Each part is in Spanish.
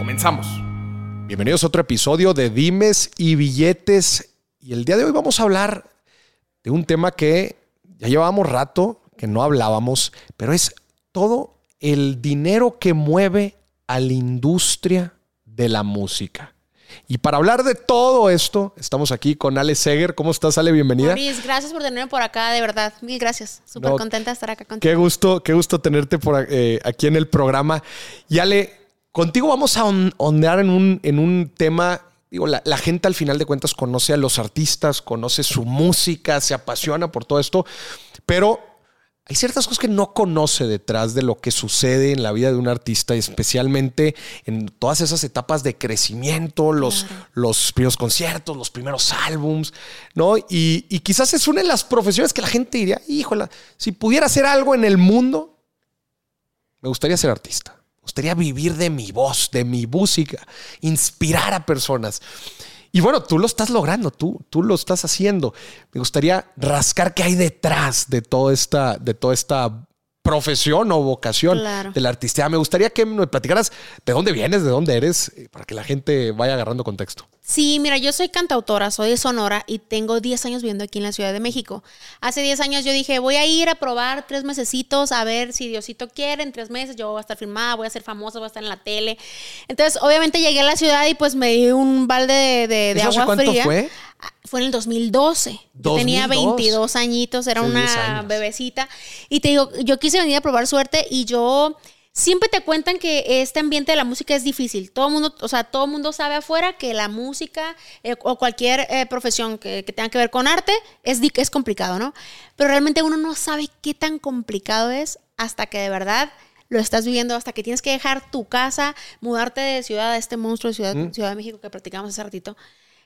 Comenzamos. Bienvenidos a otro episodio de Dimes y Billetes. Y el día de hoy vamos a hablar de un tema que ya llevábamos rato que no hablábamos, pero es todo el dinero que mueve a la industria de la música. Y para hablar de todo esto, estamos aquí con Ale Seger. ¿Cómo estás, Ale? Bienvenida. Luis, gracias por tenerme por acá, de verdad. Mil gracias. Súper contenta de estar acá contigo. Qué gusto, qué gusto tenerte por eh, aquí en el programa. Y Ale, Contigo vamos a ondear en un, en un tema digo, la, gente al final de cuentas conoce a los artistas, conoce su música, se apasiona por todo esto, pero hay ciertas cosas que no conoce detrás de lo que sucede en la vida de un artista, especialmente en todas esas etapas de crecimiento, los, los primeros conciertos, los primeros álbums, ¿no? Y, y, quizás es una de las profesiones que la gente diría, híjole, si pudiera hacer algo en el mundo, me gustaría ser artista gustaría vivir de mi voz, de mi música, inspirar a personas. Y bueno, tú lo estás logrando, tú, tú lo estás haciendo. Me gustaría rascar qué hay detrás de toda esta, de toda esta profesión o vocación de la artista. Me gustaría que me platicaras de dónde vienes, de dónde eres, eh, para que la gente vaya agarrando contexto. Sí, mira, yo soy cantautora, soy de Sonora y tengo 10 años viviendo aquí en la Ciudad de México. Hace 10 años yo dije, voy a ir a probar tres mesecitos, a ver si Diosito quiere, en tres meses yo voy a estar filmada, voy a ser famosa, voy a estar en la tele. Entonces, obviamente llegué a la ciudad y pues me di un balde de, de, agua cuánto fue? Fue en el 2012. Yo tenía 22 añitos, era una bebecita. Y te digo, yo quise venir a probar suerte y yo siempre te cuentan que este ambiente de la música es difícil. Todo mundo, o sea, todo mundo sabe afuera que la música eh, o cualquier eh, profesión que, tenga que ver con arte es, es complicado, ¿no? Pero realmente uno no sabe qué tan complicado es hasta que de verdad lo estás viviendo, hasta que tienes que dejar tu casa, mudarte de ciudad a este monstruo de Ciudad, ciudad de México que practicamos hace ratito.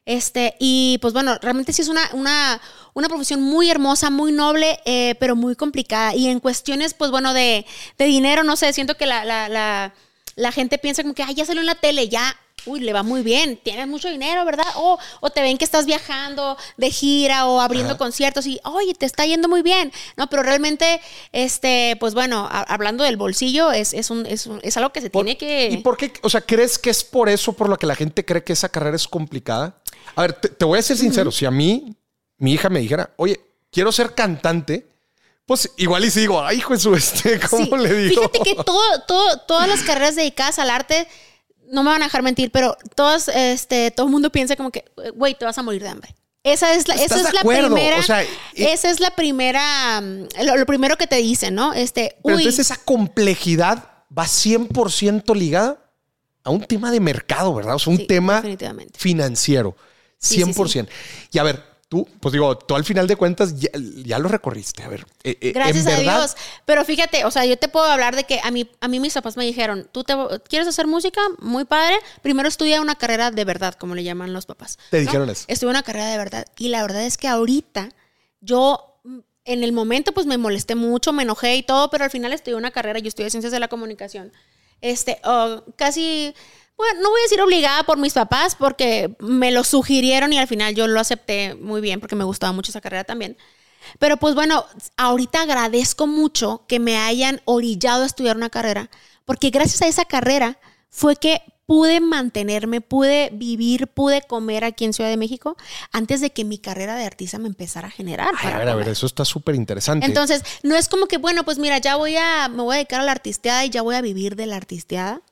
Este, y pues bueno, realmente sí es una, una, una profesión muy hermosa, muy noble, eh, pero muy complicada. Y en cuestiones, pues bueno, de, de dinero, no sé, siento que la, la, la, la gente piensa como que, ay, ya salió en la tele, ya, uy, le va muy bien, tienes mucho dinero, ¿verdad? O, o te ven que estás viajando de gira o abriendo conciertos y, oye, te está yendo muy bien. No, pero realmente, este, pues bueno, hablando del bolsillo, es, es, un, es, es algo que se tiene que... ¿Y por qué? O sea, ¿crees que es por eso por lo que la gente cree que esa carrera es complicada? A ver, te, voy a ser sincero, si a mí, mi hija me dijera, oye, quiero ser cantante, pues igual y sigo, ay, hijo de su este, ¿cómo le digo? Fíjate que todo, todo, todas las carreras dedicadas al arte no me van a dejar mentir, pero todos, este, todo el mundo piensa como que, güey, te vas a morir de hambre. Esa es la, esa es la primera. esa es la primera. Lo, primero que te dicen, ¿no? Este. Pero entonces esa complejidad va 100% ligada a un tema de mercado, ¿verdad? O sea, un tema financiero. 100%. Y a ver, tú, pues digo, tú al final de cuentas ya, lo recorriste. A ver, eh, eh, gracias a Dios. Pero fíjate, o sea, yo te puedo hablar de que a mí, a mí mis papás me dijeron, tú te, quieres hacer música, muy padre, primero estudia una carrera de verdad, como le llaman los papás. Te dijeron eso. Estudia una carrera de verdad. Y la verdad es que ahorita yo mm, en el momento pues me molesté mucho, me enojé y todo, pero al final estudié una carrera, yo estudié ciencias de la comunicación. Este, oh, casi bueno, no voy a decir obligada por mis papás porque me lo sugirieron y al final yo lo acepté muy bien porque me gustaba mucho esa carrera también. Pero pues bueno, ahorita agradezco mucho que me hayan orillado a estudiar una carrera porque gracias a esa carrera fue que pude mantenerme, pude vivir, pude comer aquí en Ciudad de México antes de que mi carrera de artista me empezara a generar. a ver, a ver, eso está súper interesante. Entonces, no es como que, bueno, pues mira, ya voy a, me voy a dedicar a la artisteada y ya voy a vivir de la artisteada.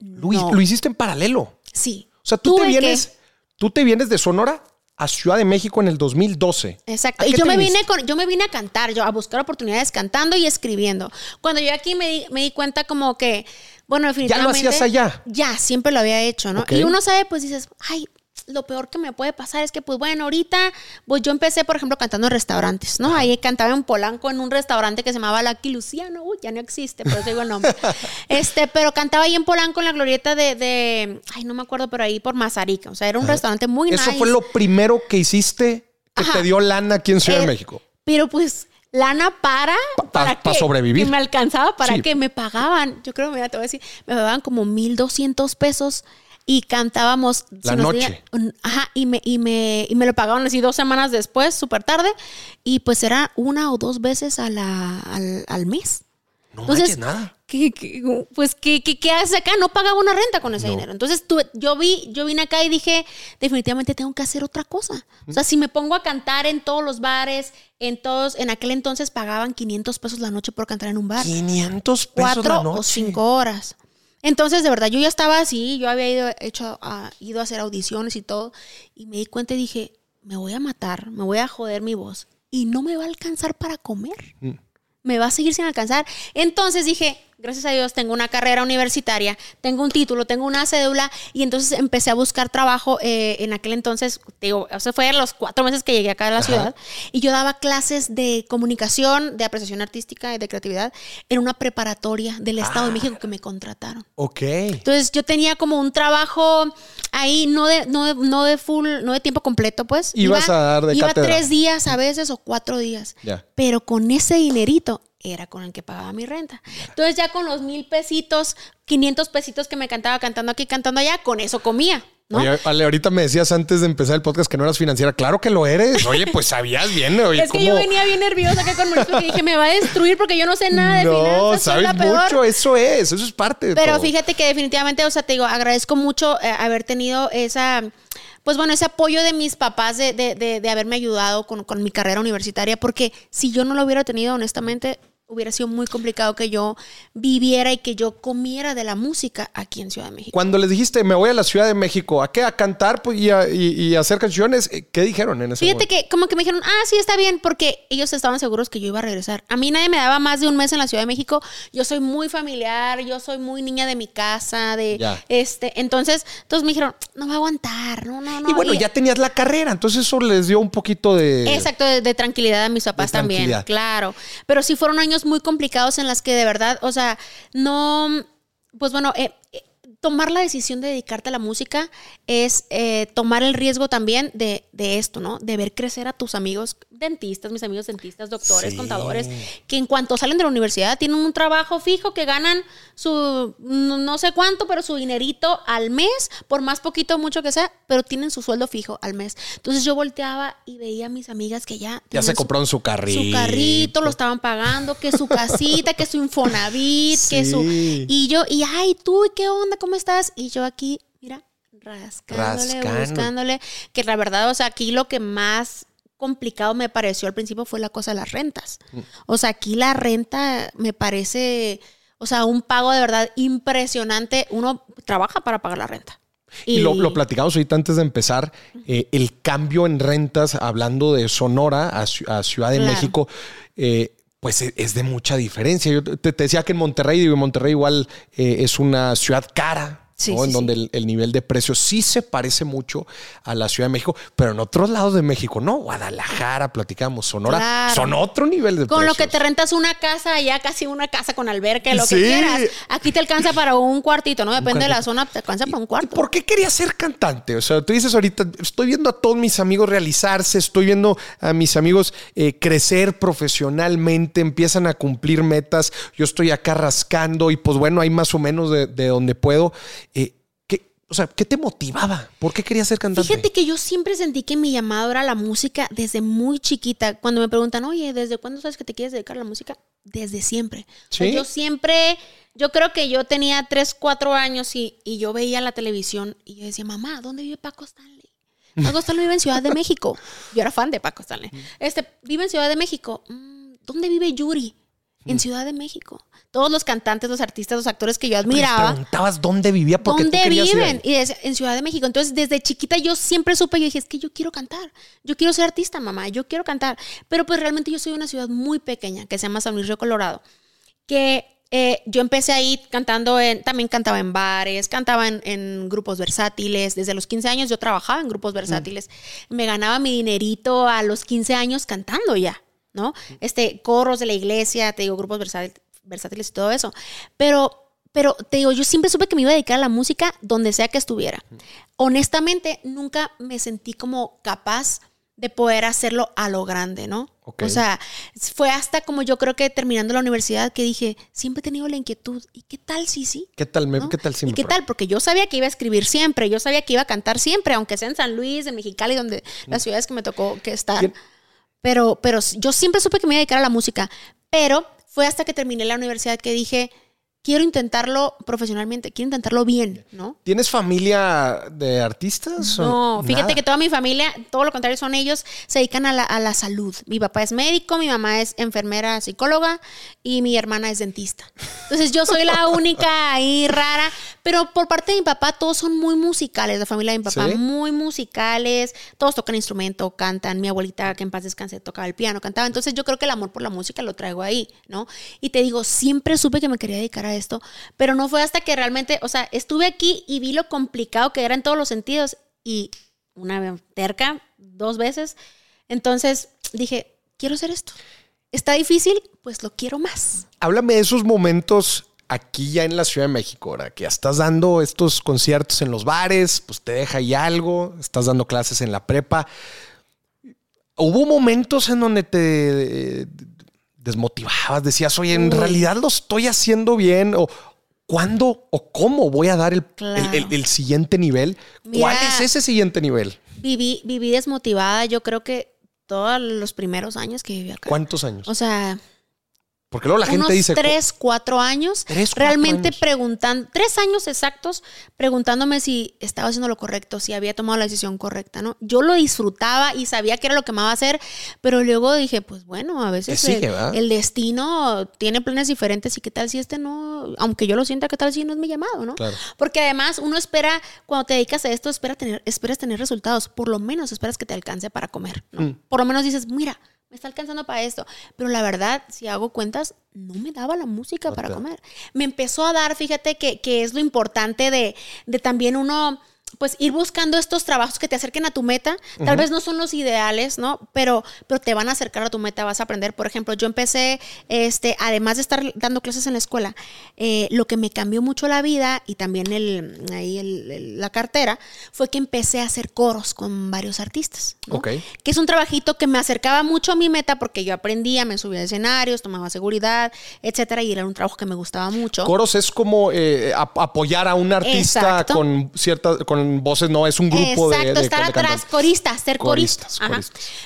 Luis, lo hiciste en paralelo. Sí. O sea, tú te vienes, tú te vienes de Sonora a Ciudad de México en el 2012. Exacto. Y yo me vine con, yo me vine a cantar, yo a buscar oportunidades cantando y escribiendo. Cuando yo aquí me di, me di cuenta como que, bueno, definitivamente. ¿Ya lo hacías allá? Ya, siempre lo había hecho, ¿no? Y uno sabe, pues dices, ay, lo peor que me puede pasar es que, pues bueno, ahorita, pues yo empecé, por ejemplo, cantando en restaurantes, ¿no? Ahí cantaba en Polanco en un restaurante que se llamaba Lucky Luciano, uy, ya no existe, pero digo el nombre. este, pero cantaba ahí en Polanco en la glorieta de, de ay, no me acuerdo, pero ahí por Mazarica, o sea, era un restaurante muy Eso fue lo primero que hiciste que te dio lana aquí en Ciudad de Eh, México. Pero pues lana para Pa- para pa que- sobrevivir. que me alcanzaba para Sí. que me pagaban. Yo creo, mira, te voy a decir, me pagaban como 1200 pesos y cantábamos La noche. ajá, y me, y me, y me lo pagaban así dos semanas después, súper tarde, y pues era una o dos veces a la, al, al mes. No Entonces, nada. ¿qué, qué- pues, ¿qué, qué, qué haces acá? No pagaba una renta con ese No. dinero. Entonces, tú, yo vi, yo vine acá y dije, definitivamente tengo que hacer otra cosa. O sea, si me pongo a cantar en todos los bares, en todos, en aquel entonces pagaban 500 pesos la noche por cantar en un bar. 500 pesos Cuatro la noche. o cinco horas. Entonces, de verdad, yo ya estaba así, yo había ido, hecho, a, ido a hacer audiciones y todo, y me di cuenta y dije, me voy a matar, me voy a joder mi voz, y no me va a alcanzar para comer Mm. me va a seguir sin alcanzar. Entonces dije, gracias a Dios, tengo una carrera universitaria, tengo un título, tengo una cédula y entonces empecé a buscar trabajo eh, en aquel entonces, digo, eso fue a los cuatro meses que llegué acá a la Ajá. ciudad y yo daba clases de comunicación, de apreciación artística y de creatividad en una preparatoria del Estado Ah. de México que me contrataron. Ok. Entonces yo tenía como un trabajo ahí, no de, no de, no de full, no de tiempo completo, pues. Ibas a dar de Iba cátedra. tres días a veces o cuatro días. Ya. Pero con ese dinerito era con el que pagaba mi renta. Entonces ya con los mil pesitos, 500 pesitos que me cantaba cantando aquí, cantando allá, con eso comía. ¿no? Oye, ahorita me decías antes de empezar el podcast que no eras financiera. Claro que lo eres. Oye, pues sabías bien. Oye, es que ¿cómo? yo venía bien nerviosa acá con Mauricio porque dije, me va a destruir porque yo no sé nada de no, finanzas. soy sabes mucho. Eso es. Eso es parte de Pero todo. fíjate que definitivamente, o sea, te digo, agradezco mucho eh, haber tenido esa, pues bueno, ese apoyo de mis papás de, de, de- de haberme ayudado con, con mi carrera universitaria, porque si yo no lo hubiera tenido, honestamente, hubiera sido muy complicado que yo viviera y que yo comiera de la música aquí en Ciudad de México. Cuando les dijiste, me voy a la Ciudad de México, ¿a qué? ¿A cantar pues, y, a, y- y a hacer canciones? Eh, ¿Qué dijeron en ese Fíjate momento? que como que me dijeron, ah, sí, está bien, porque ellos estaban seguros que yo iba a regresar. A mí nadie me daba más de un mes en la Ciudad de México. Yo soy muy familiar, yo soy muy niña de mi casa, de Ya. este. Entonces, entonces me dijeron, no va a aguantar, no, no, no. y bueno, ya tenías la carrera, entonces eso les dio un poquito de... Exacto, de, de tranquilidad a mis papás también, claro. Pero sí fueron años muy complicados en las que de verdad, o sea, no, pues bueno, eh, eh, tomar la decisión de dedicarte a la música es eh, tomar el riesgo también de, de esto, ¿no? De ver crecer a tus amigos dentistas, mis amigos dentistas, doctores, Sí. contadores, que en cuanto salen de la universidad tienen un trabajo fijo que ganan su, no sé cuánto, pero su dinerito al mes, por más poquito o mucho que sea, pero tienen su sueldo fijo al mes. Entonces yo volteaba y veía a mis amigas que ya... ya se compraron su carrito. su carrito, lo estaban pagando, que su casita, que su Infonavit, que su... Y yo, y ay, tú, ¿y qué onda? ¿Cómo estás? Y yo aquí, mira, rascándole, Rascando. buscándole. Que la verdad, o sea, aquí lo que más complicado me pareció al principio fue la cosa de las rentas. Mm. O sea, aquí la renta me parece, o sea, un pago de verdad impresionante. Uno trabaja para pagar la renta. Y, lo, lo platicamos ahorita antes de empezar, eh, el cambio en rentas, hablando de Sonora a, Ciu- a Ciudad de Claro. México, eh, pues es, es de mucha diferencia. Yo te, te decía que en Monterrey, digo, Monterrey igual eh, es una ciudad cara. Sí, ¿no? sí, en donde el, el nivel de precios sí se parece mucho a la Ciudad de México, pero en otros lados de México, no, Guadalajara, platicamos, Sonora, Claro. son otro nivel de Con lo que precios. te rentas una casa, ya casi una casa con alberca, lo Sí. que quieras. Aquí te alcanza para un cuartito, ¿no? Depende de la zona, te alcanza para un ¿Y cuarto. ¿Por qué querías ser cantante? O sea, tú dices ahorita, estoy viendo a todos mis amigos realizarse, estoy viendo a mis amigos eh, crecer profesionalmente, empiezan a cumplir metas, yo estoy acá rascando y pues bueno, hay más o menos de, de donde puedo. Eh, ¿qué, o sea, ¿qué te motivaba? ¿Por qué querías ser cantante? Fíjate que yo siempre sentí que mi llamado era la música desde muy chiquita. Cuando me preguntan, oye, ¿desde cuándo sabes que te quieres dedicar a la música? Desde siempre. O sea, ¿Sí? yo siempre, yo creo que yo tenía 3, 4 años y, y yo veía la televisión y yo decía, mamá, ¿dónde vive Paco Stanley? Paco Stanley vive en Ciudad de México. Yo era fan de Paco Stanley. Este, vive en Ciudad de México. Mm, ¿Dónde vive Yuri? En Ciudad de México. Todos los cantantes, los artistas, los actores que yo Les admiraba. preguntabas dónde vivía porque ¿Dónde viven? Y decía, en Ciudad de México. Entonces, desde chiquita yo siempre supe, yo dije, es que yo quiero cantar. Yo quiero ser artista, mamá. Yo quiero cantar. Pero pues realmente yo soy de una ciudad muy pequeña que se llama San Luis Río Colorado. Que eh, yo empecé ahí cantando en, también cantaba en bares, cantaba en, grupos versátiles. Desde los 15 años yo trabajaba en grupos versátiles. Me ganaba mi dinerito a los 15 años cantando ya, ¿no? Este, coros de la iglesia, te digo, grupos versátiles y todo eso. Pero pero te digo, yo siempre supe que me iba a dedicar a la música donde sea que estuviera. Honestamente, nunca me sentí como capaz de poder hacerlo a lo grande, ¿no? O sea, fue hasta como yo creo que terminando la universidad que dije, siempre he tenido la inquietud, ¿y qué tal sí, sí? ¿Qué tal, ¿qué tal ¿Y qué tal? Porque yo sabía que iba a escribir siempre, yo sabía que iba a cantar siempre, aunque sea en San Luis, en Mexicali, donde las ciudades que me tocó que estar. Pero, pero yo siempre supe que me iba a dedicar a la música, pero fue hasta que terminé la universidad que dije, quiero intentarlo profesionalmente, quiero intentarlo bien, ¿no? ¿Tienes familia de artistas? No, fíjate que toda mi familia, todo lo contrario, son ellos, se dedican a la, a la, salud. Mi papá es médico, mi mamá es enfermera, psicóloga y mi hermana es dentista. Entonces yo soy la única ahí rara, pero por parte de mi papá todos son muy musicales, la familia de mi papá muy musicales, todos tocan instrumento, cantan, mi abuelita que en paz descanse tocaba el piano, cantaba, entonces yo creo que el amor por la música lo traigo ahí, ¿no? Y te digo, siempre supe que me quería dedicar a esto, pero no fue hasta que realmente, o sea, estuve aquí y vi lo complicado que era en todos los sentidos y una terca, dos veces, entonces dije, quiero hacer esto. Está difícil, pues lo quiero más. Háblame de esos momentos aquí ya en la Ciudad de México, ahora que estás dando estos conciertos en los bares, pues te deja ahí algo, estás dando clases en la prepa. ¿Hubo momentos en donde te desmotivabas, decías, oye, en realidad lo estoy haciendo bien o cuándo o cómo voy a dar el, el, siguiente nivel. ¿Cuál es ese siguiente nivel? Viví, viví desmotivada, yo creo que todos los primeros años que viví acá. ¿Cuántos años? O sea, porque luego la gente dice. Tres, cuatro años. realmente preguntando, tres años exactos, preguntándome si estaba haciendo lo correcto, si había tomado la decisión correcta, ¿no? Yo lo disfrutaba y sabía que era lo que me iba a hacer, pero luego dije, pues bueno, a veces el, destino tiene planes diferentes y qué tal si este no, aunque yo lo sienta, qué tal si no es mi llamado, ¿no? Porque además uno espera, cuando te dedicas a esto, espera tener, esperas tener resultados, por lo menos esperas que te alcance para comer, ¿no? Mm. Por lo menos dices, mira, me está alcanzando para esto. Pero la verdad, si hago cuentas, no me daba la música para comer. Me empezó a dar, fíjate que, que es lo importante de, de también uno pues ir buscando estos trabajos que te acerquen a tu meta. Tal vez no son los ideales, ¿no? Pero, pero te van a acercar a tu meta, vas a aprender. Por ejemplo, yo empecé, este, además de estar dando clases en la escuela, eh, lo que me cambió mucho la vida y también el, ahí la cartera fue que empecé a hacer coros con varios artistas. ¿no? Que es un trabajito que me acercaba mucho a mi meta porque yo aprendía, me subía a escenarios, tomaba seguridad, etcétera, y era un trabajo que me gustaba mucho. Coros es como eh, apoyar a un artista con cierta, con voces, no, es un grupo Exacto, de, estar atrás, coristas, ser coristas.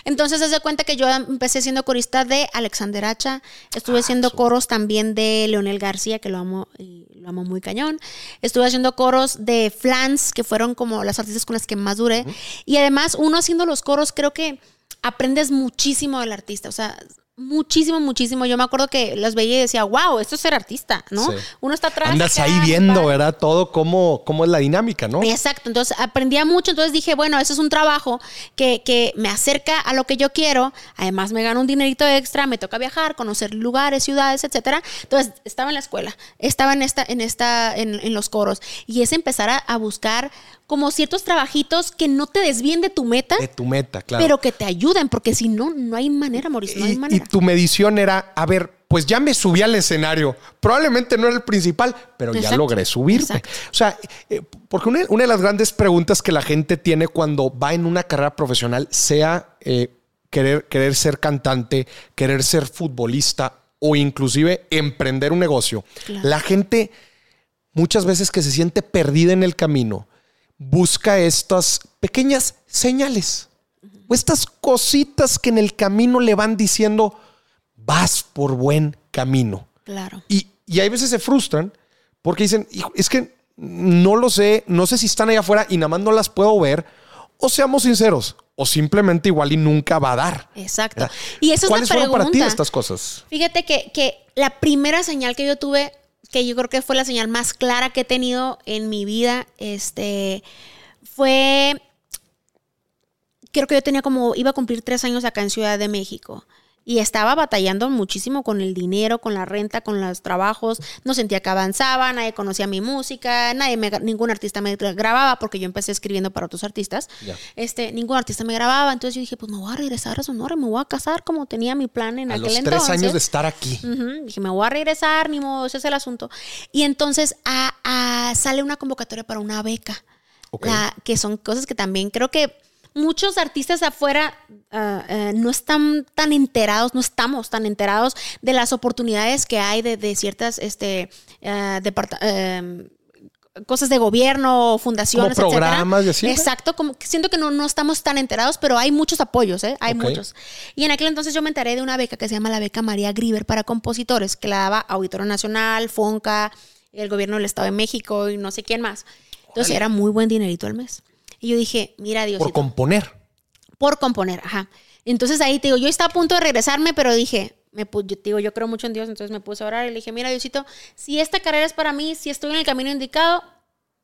Entonces, se da cuenta que yo empecé siendo corista de Alexander Hacha, estuve ah, haciendo coros también de Leonel García, que lo amo y lo amo muy cañón. Estuve haciendo coros de Flans, que fueron como las artistas con las que más duré. Y además, uno haciendo los coros, creo que aprendes muchísimo del artista. O sea, muchísimo, muchísimo. Yo me acuerdo que las veía y decía, wow, esto es ser artista, ¿no? Uno está atrás. Andas ahí viendo, ¿verdad? Todo cómo, cómo es la dinámica, ¿no? Exacto. Entonces aprendía mucho. Entonces dije, bueno, eso es un trabajo que, que me acerca a lo que yo quiero. Además, me gano un dinerito extra, me toca viajar, conocer lugares, ciudades, etcétera. Entonces, estaba en la escuela, estaba en esta, en esta, en, en los coros. Y es empezar a, a buscar como ciertos trabajitos que no te desvíen de tu meta. De tu meta, claro. Pero que te ayuden, porque si no, no hay manera, Mauricio, no hay manera. Y tu medición era, a ver, pues ya me subí al escenario. Probablemente no era el principal, pero ya logré subirme. O sea, eh, porque una, de las grandes preguntas que la gente tiene cuando va en una carrera profesional, sea eh, querer, querer ser cantante, querer ser futbolista o inclusive emprender un negocio, la gente muchas veces que se siente perdida en el camino, busca estas pequeñas señales o estas cositas que en el camino le van diciendo, vas por buen camino. Claro. Y, y hay veces se frustran porque dicen, es que no lo sé, no sé si están allá afuera y nada más no las puedo ver. O seamos sinceros, o simplemente igual y nunca va a dar. Exacto. Y eso es ¿Cuáles fueron para ti estas cosas? Fíjate que, que la primera señal que yo tuve que yo creo que fue la señal más clara que he tenido en mi vida, este, fue, creo que yo tenía como, iba a cumplir tres años acá en Ciudad de México. Y estaba batallando muchísimo con el dinero, con la renta, con los trabajos. No sentía que avanzaba, nadie conocía mi música, nadie me- ningún artista me grababa porque yo empecé escribiendo para otros artistas. Este, ningún artista me grababa. Entonces yo dije, pues me voy a regresar a Sonora, me voy a casar como tenía mi plan en A aquel los entonces. tres años de estar aquí. Dije, me voy a regresar, ni modo, ese es el asunto. Y entonces a- a- sale una convocatoria para una beca, la- que son cosas que también creo que muchos artistas afuera ah, eh, no están tan enterados, no estamos tan enterados de las oportunidades que hay de, de ciertas este, ah, em, cosas de gobierno, fundaciones, Como etcétera. programas ¿no? Exacto, como siento que no, no estamos tan enterados, pero hay muchos apoyos, ¿eh? Hay muchos. Y en aquel entonces yo me enteré de una beca que se llama la beca María Griver para compositores, que la daba Auditorio Nacional, FONCA, el gobierno del Estado de México y no sé quién más. Entonces Órale. era muy buen dinerito al mes. Y yo dije, mira Dios, Por componer. por componer, ajá. Entonces ahí te digo, yo estaba a punto de regresarme, pero dije, me yo, digo, yo creo mucho en Dios, entonces me puse a orar y le dije, mira Diosito, si esta carrera es para mí, si estoy en el camino indicado,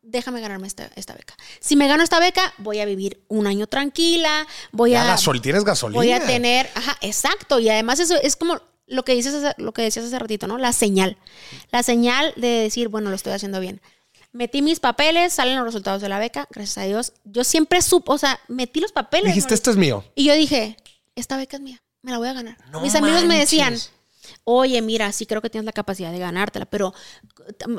déjame ganarme esta, esta beca. Si me gano esta beca, voy a vivir un año tranquila, voy Ya a, gasol, tienes gasolina. voy a tener, ajá, exacto, y además eso es como lo que dices, lo que decías hace ratito, ¿no? La señal, la señal de decir, bueno, lo estoy haciendo bien. Metí mis papeles, salen los resultados de la beca, gracias a Dios. Yo siempre supo, o sea, metí los papeles. Dijiste, ¿no? esto es mío. Y yo dije, esta beca es mía, me la voy a ganar. No Mis amigos me decían, oye, mira, sí creo que tienes la capacidad de ganártela, pero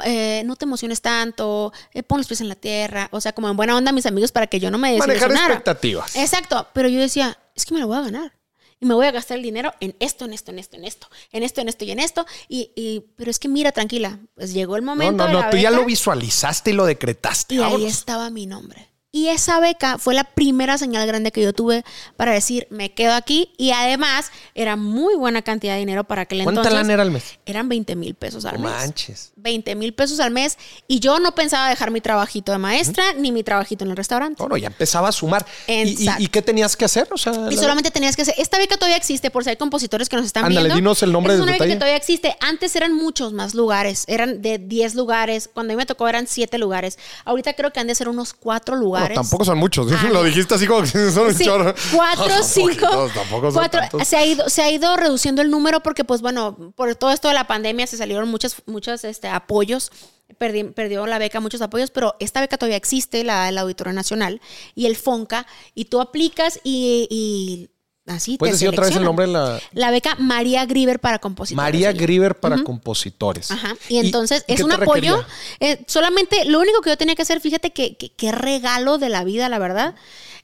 eh, no te emociones tanto, eh, pon los pies en la tierra. O sea, como en buena onda mis amigos para que yo no me Manejar expectativas. Exacto, pero yo decía, es que me la voy a ganar. Y me voy a gastar el dinero en esto, en esto, en esto, en esto, en esto, en esto y en esto. Y, y- pero es que mira, tranquila, pues llegó el No, momento. no, de no, la tú ya lo visualizaste y lo decretaste. y ahí estaba mi nombre. Y esa beca fue la primera señal grande que yo tuve para decir, me quedo aquí. Y además, era muy buena cantidad de dinero para aquel ¿Cuánta entonces. lana era al mes? Eran 20 mil pesos al No mes. manches. 20 mil pesos al mes. Y yo no pensaba dejar mi trabajito de maestra ni mi trabajito en el restaurante. No, no, ya empezaba a sumar. ¿Y, y, qué tenías que hacer? O sea, Y la- solamente tenías que hacer. Esta beca todavía existe, por si hay compositores que nos están Ándale, viendo. dinos el nombre es del una beca detalle. que todavía existe. Antes eran muchos más lugares. Eran de 10 lugares. Cuando a mí me tocó eran 7 lugares. Ahorita creo que han de ser unos 4 Bueno, lugares. tampoco son muchos. Ah, lo dijiste así como que son un Sí, chorro. cuatro, No, cinco, tampoco son cuatro. tantos. Se ha ido, se ha ido reduciendo el número porque, pues bueno, por todo esto de la pandemia se salieron muchos, muchos este, apoyos. Perdi- perdió la beca muchos apoyos, pero esta beca todavía existe, la del Auditorio Nacional y el FONCA, y tú aplicas y, y así ¿Puedes te decir otra vez el nombre de la La beca María Griver para compositores. María. Griver para compositores? Ajá. Y entonces y es un apoyo. eh, solamente lo único que yo tenía que hacer, fíjate que, que- qué regalo de la vida, la verdad.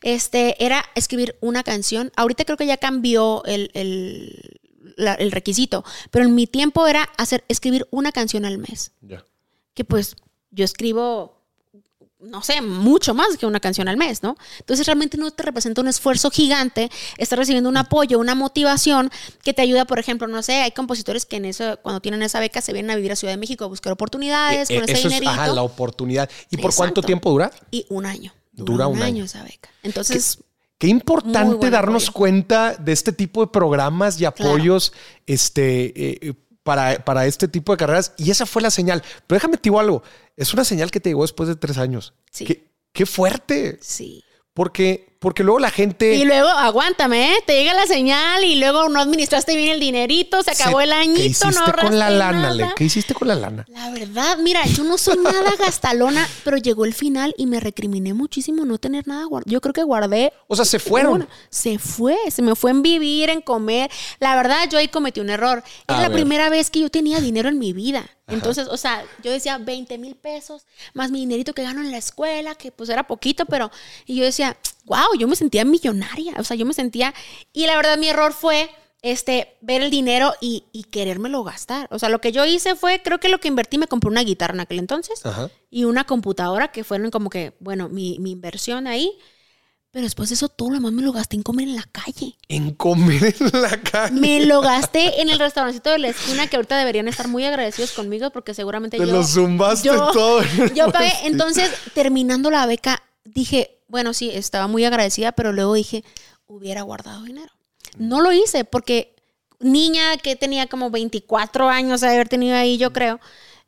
Este era escribir una canción. Ahorita creo que ya cambió el, el- la- el requisito, pero en mi tiempo era hacer escribir una canción al mes. Ya. Que pues yo escribo no sé, mucho más que una canción al mes, ¿no? Entonces realmente no te representa un esfuerzo gigante, estás recibiendo un apoyo, una motivación que te ayuda, por ejemplo, no sé, hay compositores que en eso, cuando tienen esa beca, se vienen a vivir a Ciudad de México a buscar oportunidades Eh, con eh, ese eso es ajá, la oportunidad. ¿Y por cuánto tiempo dura? Y un año. Dura un año. esa beca. Entonces, Qué importante darnos apoyo. cuenta de este tipo de programas y apoyos este, eh, eh, para, para este tipo de carreras. Y esa fue la señal. Pero déjame te digo algo. Es una señal que te llegó después de tres años. Sí. Qué, qué fuerte. sí. Porque, porque luego la gente... Y luego, aguántame, ¿eh? te llega la señal y luego no administraste bien el dinerito, se acabó se- el ¿Qué añito, hiciste no con la lana, nada. Le? ¿Qué hiciste con la lana? La verdad, mira, yo no soy nada gastalona, pero llegó el final y me recriminé muchísimo no tener nada guardado. Yo creo que guardé. O sea, se fueron. una- Se fue, se me fue en vivir, en comer. La verdad, yo ahí cometí un error. A Es la primera vez que yo tenía dinero en mi vida. Entonces, o sea, yo decía 20 mil pesos más mi dinerito que gano en la escuela, que pues era poquito, pero. Y yo decía, wow, yo me sentía millonaria. O sea, yo me sentía. Y la verdad, mi error fue este, ver el dinero y, y querérmelo gastar. O sea, lo que yo hice fue, creo que lo que invertí, me compré una guitarra en aquel entonces Ajá. y una computadora que fueron como que, bueno, mi, mi inversión ahí. Pero después de eso, todo lo demás me lo gasté en comer en la calle. En comer en la calle. Me lo gasté en el restaurancito de la esquina que ahorita deberían estar muy agradecidos conmigo porque seguramente Te yo... lo zumbaste yo- todo. Yo pagué. Entonces, terminando la beca, dije, bueno, sí, estaba muy agradecida, pero luego dije, hubiera guardado dinero. No lo hice porque niña que tenía como 24 años de haber tenido ahí, yo creo,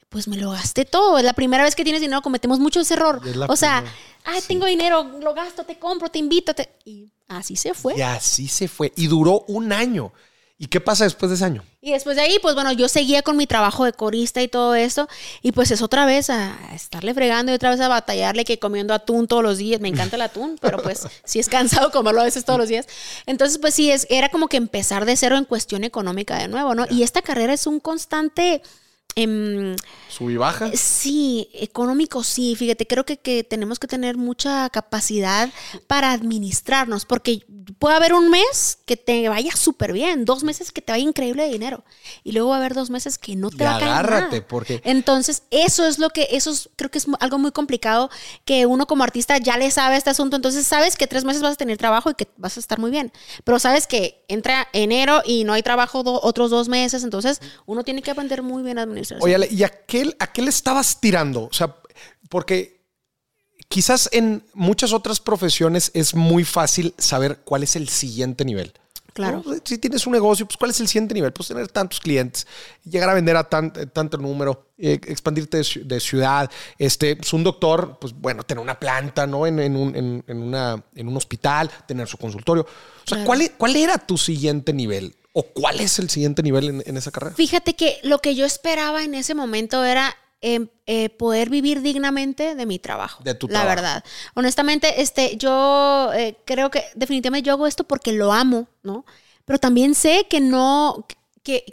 pues me lo gasté todo. Es la primera vez que tienes dinero, cometemos mucho ese error. O sea, ay, tengo dinero, lo gasto, te compro, te invito. te-". Y así se fue. Y así se fue. Y duró un año. ¿Y qué pasa después de ese año? Y después de ahí, pues bueno, yo seguía con mi trabajo de corista y todo eso. Y pues es otra vez a estarle fregando y otra vez a batallarle que comiendo atún todos los días. Me encanta el atún, pero pues sí es cansado comerlo a veces todos los días. Entonces, pues sí, es, era como que empezar de cero en cuestión económica de nuevo, ¿no? Y esta carrera es un constante... ¿Sub y baja? Sí, económico sí. Fíjate, creo que, que, tenemos que tener mucha capacidad para administrarnos, porque puede haber un mes que te vaya súper bien, dos meses que te vaya increíble de dinero, y luego va a haber dos meses que no te va a caer agárrate, porque... Entonces, eso es lo que, eso es, creo que es algo muy complicado, que uno como artista ya le sabe este asunto, entonces sabes que tres meses vas a tener trabajo y que vas a estar muy bien, pero sabes que entra enero y no hay trabajo otros dos meses, entonces uno tiene que aprender muy bien a administrar Oye, ¿y a qué, a qué le estabas tirando? O sea, porque quizás en muchas otras profesiones es muy fácil saber cuál es el siguiente nivel. Claro. Si tienes un negocio, pues ¿cuál es el siguiente nivel? Pues tener tantos clientes, llegar a vender a tanto número, eh, expandirte de, ciudad. Este, pues un doctor, pues bueno, tener una planta, ¿no? En, un, en, una, en un hospital, tener su consultorio. O sea, ¿cuál, e, ¿cuál era tu siguiente nivel? ¿O cuál es el siguiente nivel en, esa carrera? Fíjate que lo que yo esperaba en ese momento era em, eh, poder vivir dignamente de mi trabajo. De tu La verdad. Honestamente, este, yo eh, creo que definitivamente yo hago esto porque lo amo, ¿no? Pero también sé que no, que,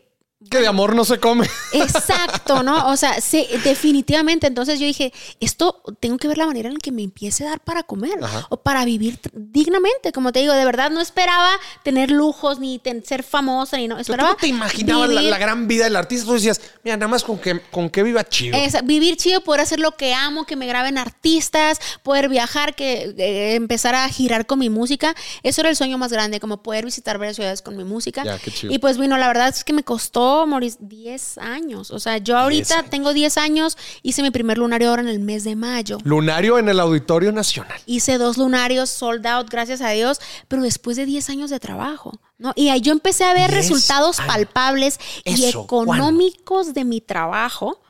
que de amor no se come. Exacto, ¿no? O sea, sí, definitivamente. Entonces yo dije, esto tengo que ver la manera en que me empiece a dar para comer o para vivir dignamente. Como te digo, de verdad no esperaba tener lujos ni ser famosa ni no. Esperaba. ¿Tú te imaginabas la, gran vida del artista? Tú decías, mira, nada más con que, con que viva chido. vivir chido, poder hacer lo que amo, que me graben artistas, poder viajar, que eh, empezar a girar con mi música. Eso era el sueño más grande, como poder visitar varias ciudades con mi música. Y pues, bueno, la verdad es que me costó Moris, 10 años. O sea, yo ahorita tengo 10 años, hice mi primer lunario ahora en el mes de mayo. Lunario en el Auditorio Nacional. Hice dos lunarios sold out, gracias a Dios, pero después de 10 años de trabajo. ¿no? Y ahí yo empecé a ver resultados palpables y económicos de mi trabajo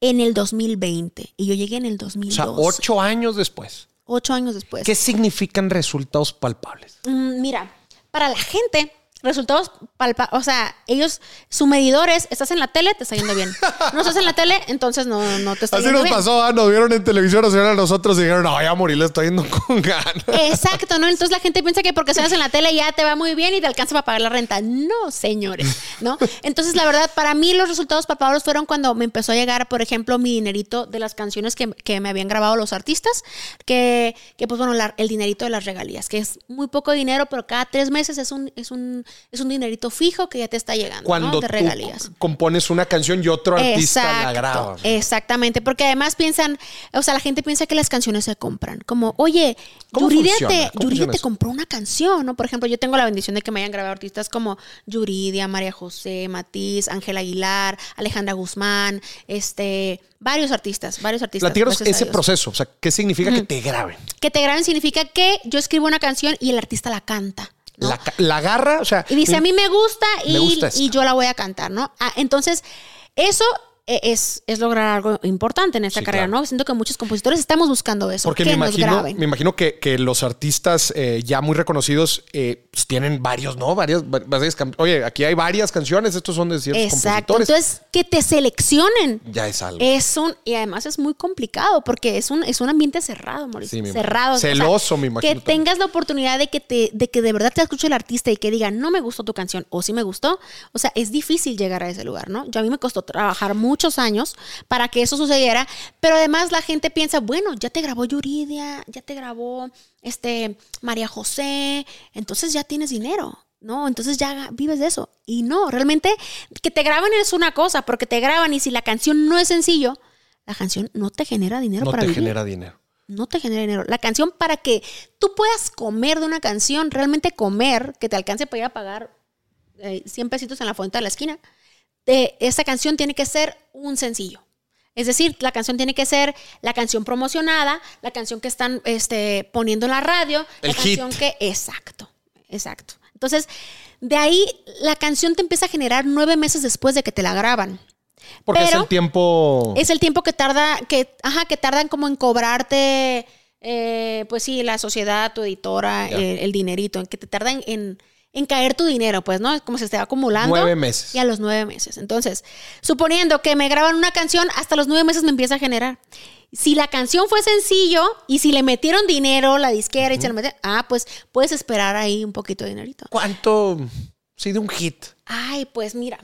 en el 2020. Y yo llegué en el 2002. O sea, ocho años después. Ocho años después. ¿Qué significan resultados palpables? Mm, mira, para la gente resultados palpa, o sea, ellos, su medidor es, estás en la tele, te está yendo bien. No estás en la tele, entonces no, no te está yendo bien. Así nos pasó, ¿ah? nos vieron en televisión, nos vieron a nosotros y dijeron, no, ya morir, le estoy yendo con ganas. Exacto, ¿no? Entonces la gente piensa que porque estás en la tele ya te va muy bien y te alcanza para pagar la renta. No, señores, ¿no? Entonces, la verdad, para mí los resultados palpables fueron cuando me empezó a llegar, por ejemplo, mi dinerito de las canciones que, que me habían grabado los artistas, que, que pues bueno, el dinerito de las regalías, que es muy poco dinero, pero cada tres meses es un, es un es un dinerito fijo que ya te está llegando. Cuando de regalías. compones una canción y otro artista la graba. Exactamente, porque además piensan, o sea, la gente piensa que las canciones se compran. Como, oye, Yuridia, te, compró una canción, ¿no? Por ejemplo, yo tengo la bendición de que me hayan grabado artistas como Yuridia, María José, Matiz, Ángela Aguilar, Alejandra Guzmán, este varios artistas, varios artistas. Platícanos ese proceso, o sea, ¿qué significa que te graben? Que te graben significa que yo escribo una canción y el artista la canta. La, la, agarra, o sea. Y dice, a mí me gusta y, y yo la voy a cantar, ¿no? Ah, entonces, eso es, es, lograr algo importante en esta carrera, ¿no? Siento que muchos compositores estamos buscando eso. Porque me, imagino, me imagino que, que los artistas eh, ya muy reconocidos eh, pues tienen varios, ¿no? Varias, varias, Oye, aquí hay varias canciones, estos son de ciertos Exacto. compositores. Entonces, que te seleccionen. Ya es algo. Es un, y además es muy complicado porque es un, es un ambiente cerrado, Mauricio. Sí, cerrado. Celoso, me imagino. Que tengas la oportunidad de que, te, de que de verdad te escuche el artista y que diga, no me gustó tu canción o sí me gustó. O sea, es difícil llegar a ese lugar, ¿no? Yo a mí me costó trabajar mucho muchos años para que eso sucediera, pero además la gente piensa, bueno, ya te grabó Yuridia, ya te grabó este María José, entonces ya tienes dinero. No, entonces ya vives de eso. Y no, realmente que te graben es una cosa, porque te graban y si la canción no es sencillo, la canción no te genera dinero no para te genera dinero. No te genera dinero. La canción para que tú puedas comer de una canción, realmente comer, que te alcance para ir a pagar 100 eh, pesitos en la fuente de la esquina, esta canción tiene que ser un sencillo. Es decir, la canción tiene que ser la canción promocionada, la canción que están este, poniendo en la radio, la canción que. Exacto, exacto. Entonces, de ahí la canción te empieza a generar nueve meses después de que te la graban. Porque es el tiempo. Es el tiempo que tarda, que, ajá, que tardan como en cobrarte, eh, pues sí, la sociedad, tu editora, el, dinerito, en que te tardan en en caer tu dinero, pues, ¿no? Como se esté acumulando. Nueve meses. Y a los nueve meses. Entonces, suponiendo que me graban una canción, hasta los nueve meses me empieza a generar. Si la canción fue sencillo y si le metieron dinero, la disquera y se lo metieron, ah, pues puedes esperar ahí un poquito de dinerito. ¿Cuánto? Sí, de un hit. Ay, pues mira.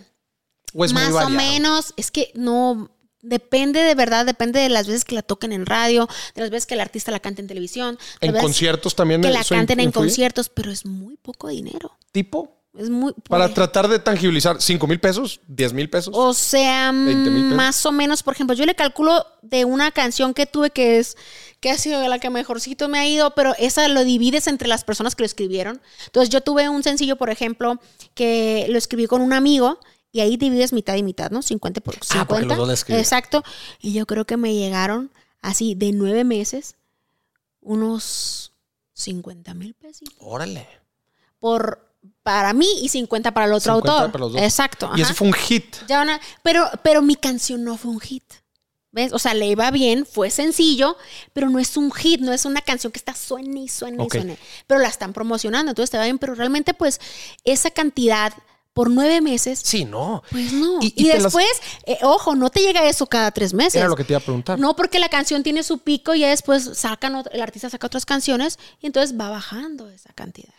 ¿O es muy más o menos, es que no. Depende de verdad, depende de las veces que la toquen en radio, de las veces que el artista la cante en televisión, En conciertos también. que la canten en conciertos, pero es muy poco dinero. ¿Tipo? Es muy. Para pues, tratar de tangibilizar, ¿cinco mil pesos? ¿10 mil pesos? O sea, 20,000 pesos. más o menos, por ejemplo, yo le calculo de una canción que tuve que es que ha sido la que mejorcito me ha ido, pero esa lo divides entre las personas que lo escribieron. Entonces, yo tuve un sencillo, por ejemplo, que lo escribí con un amigo y ahí divides mitad y mitad, ¿no? 50 por 50. Ah, porque los dos. Exacto. Y yo creo que me llegaron así de nueve meses unos 50 mil pesos Órale. por para mí y 50 para el otro 50 autor. para los dos. Exacto. Y ajá. ese fue un hit. Ya una- pero, pero mi canción no fue un hit. ¿Ves? O sea, le iba bien, fue sencillo, pero no es un hit, no es una canción que está suene y suene y suene. Pero la están promocionando, entonces te va bien. Pero realmente, pues, esa cantidad por nueve meses, Sí, no. pues no. Y- Y, y te las- después, eh, ojo, no te llega eso cada tres meses. Era lo que te iba a preguntar. No, porque la canción tiene su pico y ya después sacan, el artista saca otras canciones y entonces va bajando esa cantidad.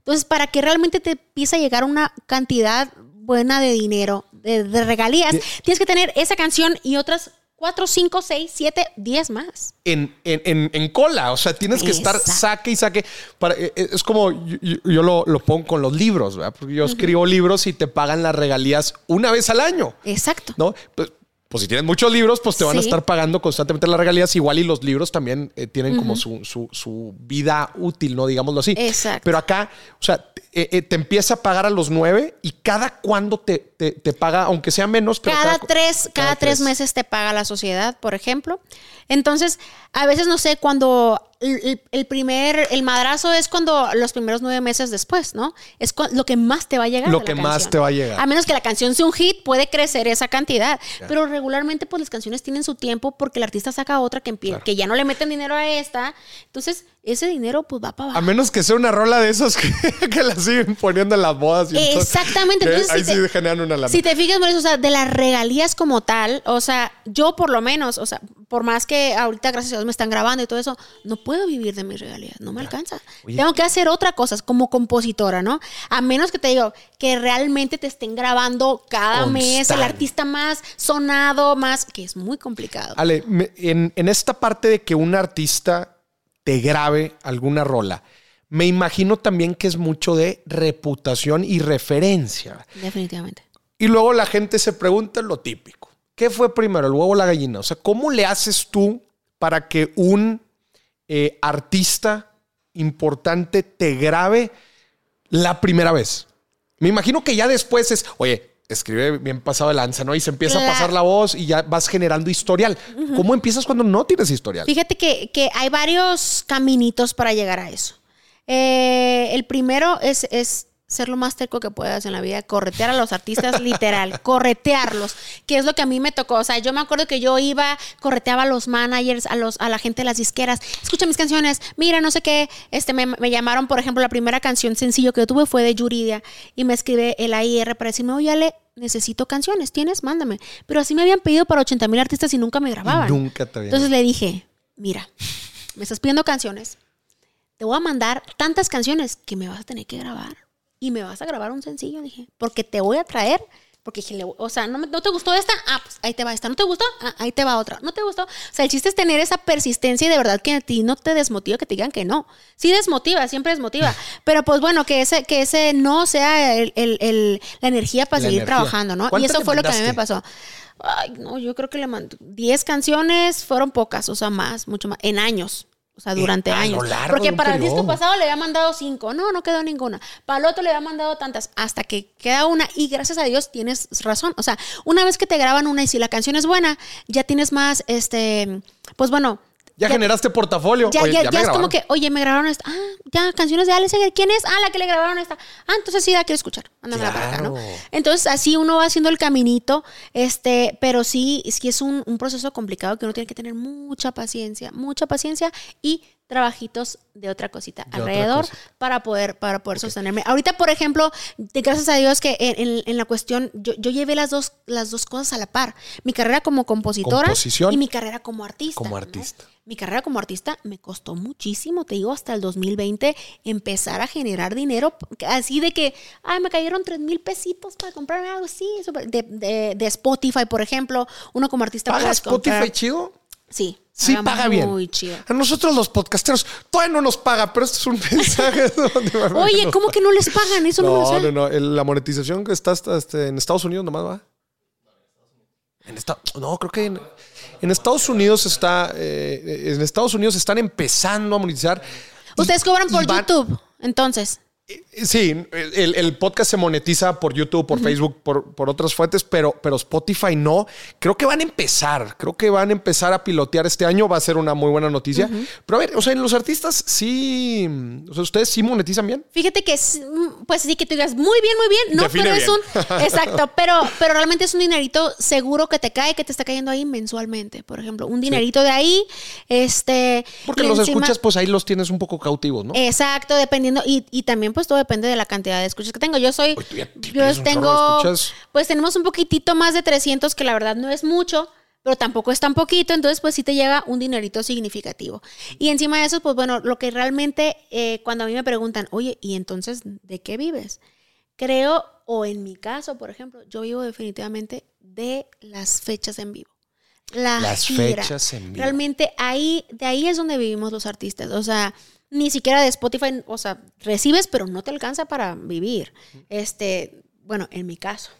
Entonces, para que realmente te empiece a llegar una cantidad buena de dinero, de, de regalías, tienes que tener esa canción y otras cuatro, cinco, seis, siete, diez más. en, en, en- en cola. O sea, tienes que estar saque y saque. Para, eh, eh, es como yo, yo- yo lo, lo pongo con los libros, ¿verdad? Porque yo escribo libros y te pagan las regalías una vez al año, Exacto. ¿no? Pues, pues si tienes muchos libros, pues te van a estar pagando constantemente las regalías. Igual y los libros también eh, tienen como su, su, su vida útil, ¿no? Digámoslo así. Exacto. Pero acá, o sea, eh, eh, te empieza a pagar a los nueve y cada cuándo te, te, te paga, aunque sea menos. pero cada, tres, cada, tres meses te paga la sociedad, por ejemplo. Entonces, a veces no sé, cuando el, primer, el madrazo es cuando los primeros nueve meses después, ¿no? Es lo que más te va a llegar. Lo que más te va a llegar. A menos que la canción sea un hit, puede crecer esa cantidad. Pero regularmente, pues las canciones tienen su tiempo porque el artista saca otra que, empie- que ya no le meten dinero a esta. Entonces, ese dinero, pues va para A abajo. menos que sea una rola de esos que, que la siguen poniendo en las bodas. y Exactamente. Entonces, ahí si sí te- generan una lana. Si te fijas, o sea, de las regalías como tal, o sea, yo por lo menos, o sea, por más que ahorita, gracias a Dios, me están grabando y todo eso, no puedo vivir de mis regalías, no me alcanza. Oye. Tengo que hacer otra cosa como compositora, ¿no? A menos que te digo que realmente te estén grabando cada mes el artista más sonado, más, que es muy complicado. Ale, en, en esta parte de que un artista te grabe alguna rola, me imagino también que es mucho de reputación y referencia. Definitivamente. Y luego la gente se pregunta lo típico. ¿Qué fue primero, el huevo o la gallina? O sea, ¿cómo le haces tú para que un eh, artista importante te grabe la primera vez? Me imagino que ya después es, oye, escribe bien pasado de lanza, ¿no? Y se empieza a pasar la voz y ya vas generando historial. ¿Cómo empiezas cuando no tienes historial? Fíjate que, que hay varios caminitos para llegar a eso. Eh, el primero es, es ser lo más terco que puedas en la vida, corretear a los artistas, literal, corretearlos, que es lo que a mí me tocó. O sea, yo me acuerdo que yo iba, correteaba a los managers, a, los, a la gente de las disqueras, escucha mis canciones, mira, no sé qué, este, me, me llamaron, por ejemplo, la primera canción sencillo que yo tuve fue de Yuridia, y me escribe el AIR para decirme, oye, Ale, necesito canciones, ¿tienes? Mándame. Pero así me habían pedido para 80 mil artistas y nunca me grababan. Nunca te. Entonces le dije, mira, me estás pidiendo canciones, te voy a mandar tantas canciones que me vas a tener que grabar y me vas a grabar un sencillo, dije, porque te voy a traer, porque dije, o sea, ¿no, me- ¿no te gustó esta? Ah, pues ahí te va esta, ¿no te gustó? Ah, ahí te va otra, ¿no te gustó? O sea, el chiste es tener esa persistencia y de verdad que a ti no te desmotiva que te digan que no. Sí desmotiva, siempre desmotiva, pero pues bueno, que ese, que ese no sea el- el- el- la energía para La seguir energía. trabajando, ¿no? Y ¿Cuántas eso fue lo que a mí me pasó. Ay, no, yo creo que le mandé 10 canciones, fueron pocas, o sea, más, mucho más, en años. O sea, durante años. Porque para el disco pasado le había mandado cinco. No, no quedó ninguna. Para el otro le había mandado tantas. Hasta que queda una. Y gracias a Dios tienes razón. O sea, una vez que te graban una y si la canción es buena, ya tienes más, este, pues bueno. Ya, generaste portafolio. Ya, Oye, ya, ya es como que, oye, me grabaron esta. Ah, ya, canciones de Alex. ¿Quién es? Ah, la que le grabaron esta. Ah, entonces sí la quiero escuchar. Mándamela para acá, ¿no? Claro. Entonces así uno va haciendo el caminito, este, pero sí, sí es un, un proceso complicado que uno tiene que tener mucha paciencia, mucha paciencia y trabajitos de otra cosita De otra alrededor cosita. para poder, para poder sostenerme. Ahorita, por ejemplo, de- gracias a Dios que en, en- en la cuestión, yo, yo llevé las dos, las dos cosas a la par. Mi carrera como compositora Composición. y mi carrera como artista. Como ¿no? artista. Mi carrera como artista me costó muchísimo, te digo, hasta el 2020 empezar a generar dinero, así de que, ay, me cayeron tres mil pesitos para comprarme algo súper- de, de- de Spotify, por ejemplo, uno como artista ¿Paga puedes Spotify comprar- chido? Sí, Sí, paga bien. Muy chido. A nosotros los podcasteros todavía no nos paga, pero esto es un mensaje. donde Oye, ¿cómo que no les pagan? Eso no, me lo No, sé. no, no. La monetización que está hasta, este, en Estados Unidos nomás va. En esta- no, creo que en, en Estados Unidos está. eh, en Estados Unidos están empezando a monetizar. Y- Ustedes cobran por van- YouTube, entonces. Sí, el, el podcast se monetiza por YouTube, por Facebook, por, por otras fuentes, pero, pero Spotify no. Creo que van a empezar, creo que van a empezar a pilotear este año, va a ser una muy buena noticia. Pero a ver, o sea, en los artistas sí, o sea, ustedes sí monetizan bien. Fíjate que es, mm, pues sí que tú digas muy bien, muy bien, no, Define pero es un exacto, pero pero realmente es un dinerito seguro que te cae, que te está cayendo ahí mensualmente, por ejemplo, un dinerito de ahí, este Porque los encima- escuchas, pues ahí los tienes un poco cautivos, ¿no? Exacto, dependiendo y, y también pues todo depende de la cantidad de escuchas que tengo. Yo soy ya yo tengo pues tenemos un poquitito más de 300 que la verdad no es mucho. Pero tampoco es tan poquito, entonces pues sí te llega un dinerito significativo. Y encima de eso, pues bueno, lo que realmente eh, cuando a mí me preguntan, oye, ¿y entonces de qué vives? Creo, o en mi caso, por ejemplo, yo vivo definitivamente de las fechas en vivo. La Las gira. fechas en vivo. Realmente ahí, de ahí es donde vivimos los artistas. O sea, ni siquiera de Spotify, o sea, recibes, pero no te alcanza para vivir. Este, bueno, en mi caso.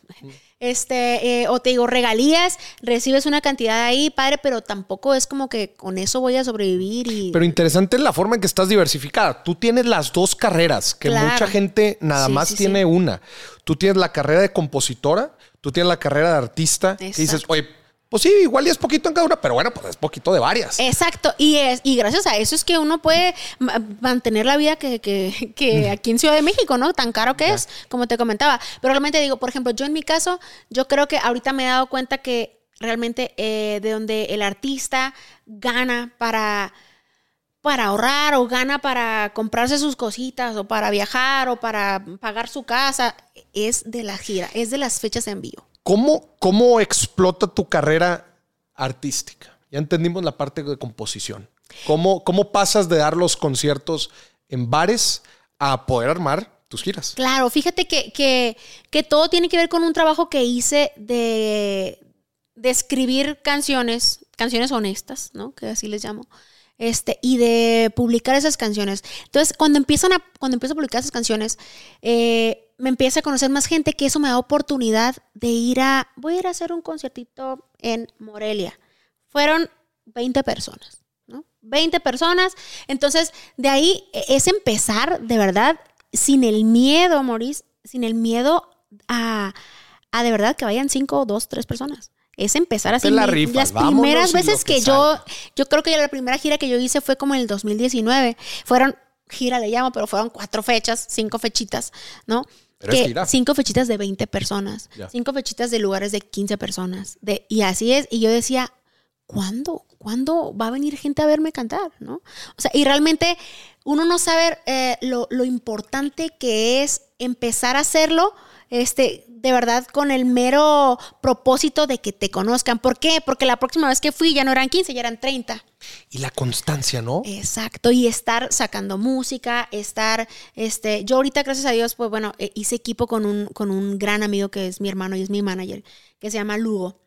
Este, eh, o te digo, regalías, recibes una cantidad ahí, padre, pero tampoco es como que con eso voy a sobrevivir y. Pero interesante es la forma en que estás diversificada. Tú tienes las dos carreras, que Claro. mucha gente nada Sí, más sí, tiene sí. una. Tú tienes la carrera de compositora, tú tienes la carrera de artista, que dices, Exacto. oye, pues sí, igual y es poquito en cada una, pero bueno, pues es poquito de varias. Exacto, y es, y gracias a eso es que uno puede ma- mantener la vida que, que- que aquí en Ciudad de México, ¿no? Tan caro que es, como te comentaba. Pero realmente digo, por ejemplo, yo en mi caso, yo creo que ahorita me he dado cuenta que realmente eh, de donde el artista gana para para ahorrar o gana para comprarse sus cositas o para viajar o para pagar su casa es de la gira, es de las fechas en vivo. ¿Cómo, ¿Cómo explota tu carrera artística? Ya entendimos la parte de composición. ¿Cómo, ¿Cómo pasas de dar los conciertos en bares a poder armar tus giras? Claro, fíjate que, que, que todo tiene que ver con un trabajo que hice de, escribir canciones, canciones honestas, ¿no? Que así les llamo. Este, y de publicar esas canciones. Entonces, cuando empiezan a, cuando empiezo a publicar esas canciones, eh, me empieza a conocer más gente que eso me da oportunidad de ir a, voy a ir a hacer un conciertito en Morelia. Fueron 20 personas, ¿no? 20 personas. Entonces, de ahí e- es empezar, de verdad, sin el miedo, Maurice, sin el miedo a, a de verdad que vayan 5, 2, 3 personas. Es empezar así. La rifas, Las primeras veces que que, yo, yo creo que la primera gira que yo hice fue como en el 2019. Fueron, gira le llamo, pero fueron cuatro fechas, cinco fechitas, ¿no? Pero es Que cinco fechitas de 20 personas, cinco fechitas de lugares de 15 personas. De, y así es. Y yo decía, ¿cuándo? ¿Cuándo va a venir gente a verme cantar? ¿No? O sea, y realmente uno no sabe eh, lo, lo importante que es empezar a hacerlo. Este, de verdad, con el mero propósito de que te conozcan. ¿Por qué? Porque la próxima vez que fui ya no eran 15, ya eran 30. Y la constancia, ¿no? Exacto, y estar sacando música, estar, este, yo ahorita, gracias a Dios, pues bueno, eh, hice equipo con un, con un gran amigo que es mi hermano y es mi manager, que se llama Lugo.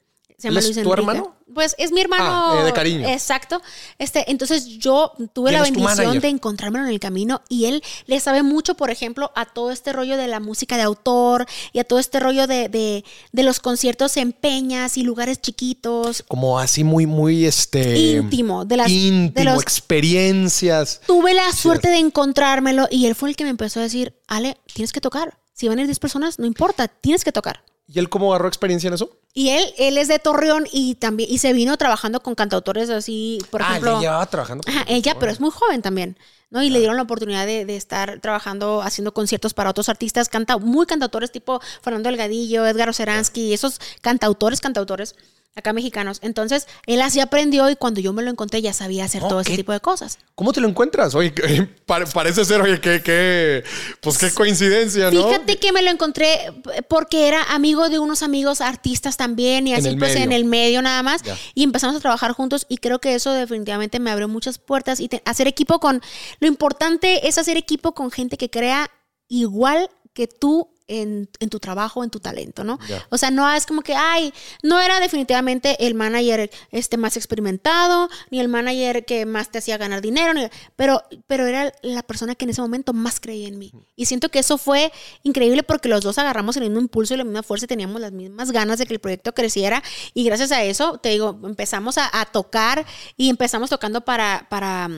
Se llama ¿Él es Luis tu hermano? Pues es mi hermano. Ah, eh, de cariño. Exacto. Este, entonces yo tuve ¿Y la bendición de encontrármelo en el camino y él le sabe mucho, por ejemplo, a todo este rollo de la música de autor y a todo este rollo de, de, de los conciertos en peñas y lugares chiquitos. Como así muy, muy este. Íntimo, de las- de íntimo, los- experiencias. tuve la suerte de encontrármelo y él fue el que me empezó a decir, Ale, tienes que tocar. Si van a ir 10 personas, no importa, tienes que tocar. ¿Y él cómo agarró experiencia en eso? Y él, él es de Torreón y también, y se vino trabajando con cantautores así, por ah, ejemplo. él llevaba trabajando. con Ajá, ella, pero es muy joven también, ¿no? Y le dieron la oportunidad de, de estar trabajando, haciendo conciertos para otros artistas, canta, muy cantautores tipo Fernando Delgadillo, Edgar Oceransky, esos cantautores, cantautores. Acá mexicanos. Entonces, él así aprendió y cuando yo me lo encontré ya sabía hacer todo ese tipo de cosas. ¿Cómo te lo encuentras? Oye, parece ser, oye, qué, pues qué coincidencia, ¿no? Fíjate que me lo encontré porque era amigo de unos amigos artistas también y así pues en el medio nada más. Y empezamos a trabajar juntos y creo que eso definitivamente me abrió muchas puertas y hacer equipo con, lo importante es hacer equipo con gente que crea igual que tú en, tu trabajo, en tu talento, ¿no? O sea, no es como que, ay, no era definitivamente el manager este, más experimentado, ni el manager que más te hacía ganar dinero, pero, pero era la persona que en ese momento más creía en mí. Y siento que eso fue increíble porque los dos agarramos el mismo impulso y la misma fuerza y teníamos las mismas ganas de que el proyecto creciera. Y gracias a eso, te digo, empezamos a, a tocar y empezamos tocando para... para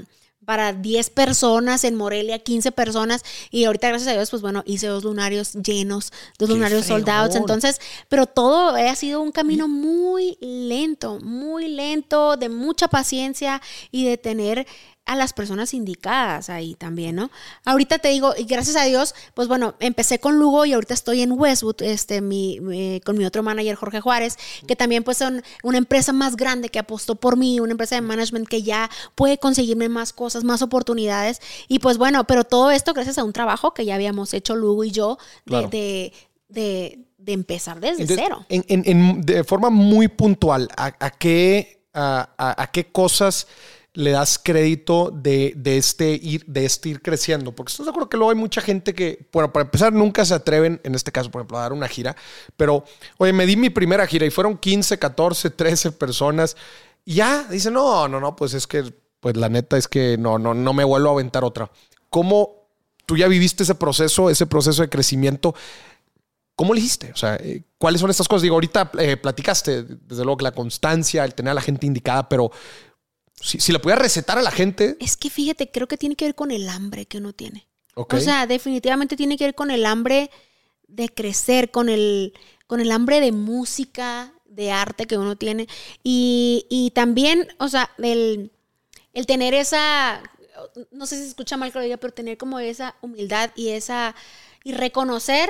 para 10 personas en Morelia, 15 personas. Y ahorita, gracias a Dios, pues bueno, hice dos lunarios llenos, dos lunarios soldados. Entonces, pero todo ha sido un camino muy lento, muy lento, de mucha paciencia y de tener a las personas indicadas ahí también, ¿no? Ahorita te digo, y gracias a Dios, pues bueno, empecé con Lugo y ahorita estoy en Westwood, este, mi, con mi otro manager, Jorge Juárez, que también pues son una empresa más grande que apostó por mí, una empresa de management que ya puede conseguirme más cosas, más oportunidades. Y pues bueno, pero todo esto gracias a un trabajo que ya habíamos hecho Lugo y yo de, de, de, empezar desde cero. En, en, de forma muy puntual, ¿a, qué, a, a qué cosas le das crédito de, este ir, de este creciendo? Porque estás de acuerdo que luego hay mucha gente que, bueno, para empezar, nunca se atreven, en este caso, por ejemplo, a dar una gira, pero, oye, me di mi primera gira y fueron 15, 14, 13 personas. Y ya, dice, no, no, no, pues es que, pues la neta es que no, no, no me vuelvo a aventar otra. ¿Cómo tú ya viviste ese proceso, ese proceso de crecimiento? ¿Cómo le hiciste? O sea, eh, ¿cuáles son estas cosas? Digo, ahorita eh, platicaste, desde luego, que la constancia, el tener a la gente indicada, pero si, si le pudiera recetar a la gente. Es que fíjate, creo que tiene que ver con el hambre que uno tiene. O sea, definitivamente tiene que ver con el hambre de crecer, con el, con el hambre de música, de arte que uno tiene. Y, y también, o sea, el, el, tener esa, no sé si se escucha mal que lo diga, pero tener como esa humildad y esa, y reconocer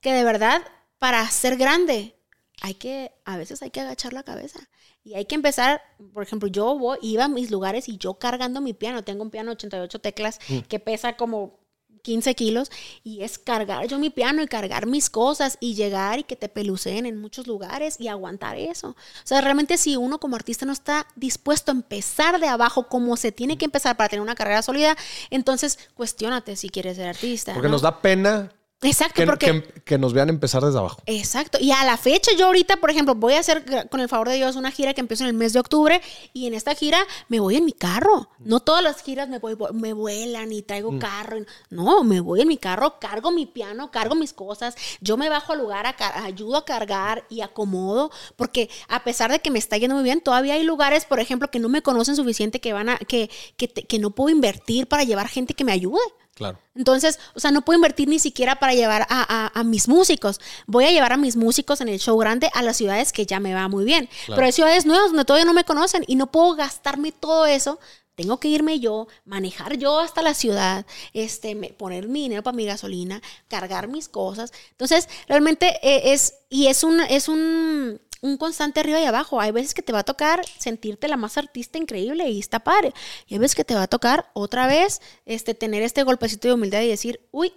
que de verdad, para ser grande, hay que, a veces hay que agachar la cabeza. Y hay que empezar, por ejemplo, yo voy, iba a mis lugares y yo cargando mi piano, tengo un piano 88 teclas mm. que pesa como 15 kilos y es cargar yo mi piano y cargar mis cosas y llegar y que te peluceen en muchos lugares y aguantar eso. O sea, realmente si uno como artista no está dispuesto a empezar de abajo como se tiene que empezar para tener una carrera sólida, entonces cuestionate si quieres ser artista. Porque nos da pena Exacto, que, porque... Que, nos vean empezar desde abajo. Exacto. Y a la fecha, yo ahorita, por ejemplo, voy a hacer, con el favor de Dios, una gira que empieza en el mes de octubre y en esta gira me voy en mi carro. No todas las giras me, voy, me vuelan y traigo mm. carro. No, me voy en mi carro, cargo mi piano, cargo mis cosas. Yo me bajo al lugar, a, ayudo a cargar y acomodo, porque a pesar de que me está yendo muy bien, todavía hay lugares, por ejemplo, que no me conocen suficiente, que, van a, que, que, que no puedo invertir para llevar gente que me ayude. Claro. Entonces, o sea, no puedo invertir ni siquiera para llevar a, mis músicos. Voy a llevar a mis músicos en el show grande a las ciudades que ya me va muy bien. Pero hay ciudades nuevas donde todavía no me conocen y no puedo gastarme todo eso. Tengo que irme yo, manejar yo hasta la ciudad, este, poner mi dinero para mi gasolina, cargar mis cosas. Entonces, realmente eh, es, y es un, es un, un constante arriba y abajo. Hay veces que te va a tocar sentirte la más artista increíble y está padre. Y hay veces que te va a tocar otra vez este, tener este golpecito de humildad y decir, uy,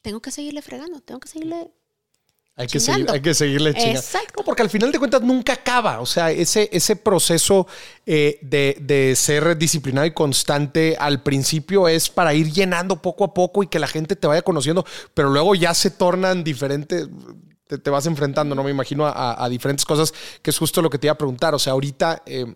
tengo que seguirle fregando, tengo que seguirle hay que, seguir, hay que seguirle chingando. Exacto. porque al final de cuentas nunca acaba. O sea, ese, ese proceso eh, de, de, ser disciplinado y constante al principio es para ir llenando poco a poco y que la gente te vaya conociendo, pero luego ya se tornan diferentes te, vas enfrentando, ¿no? Me imagino a, diferentes cosas, que es justo lo que te iba a preguntar. O sea, ahorita eh,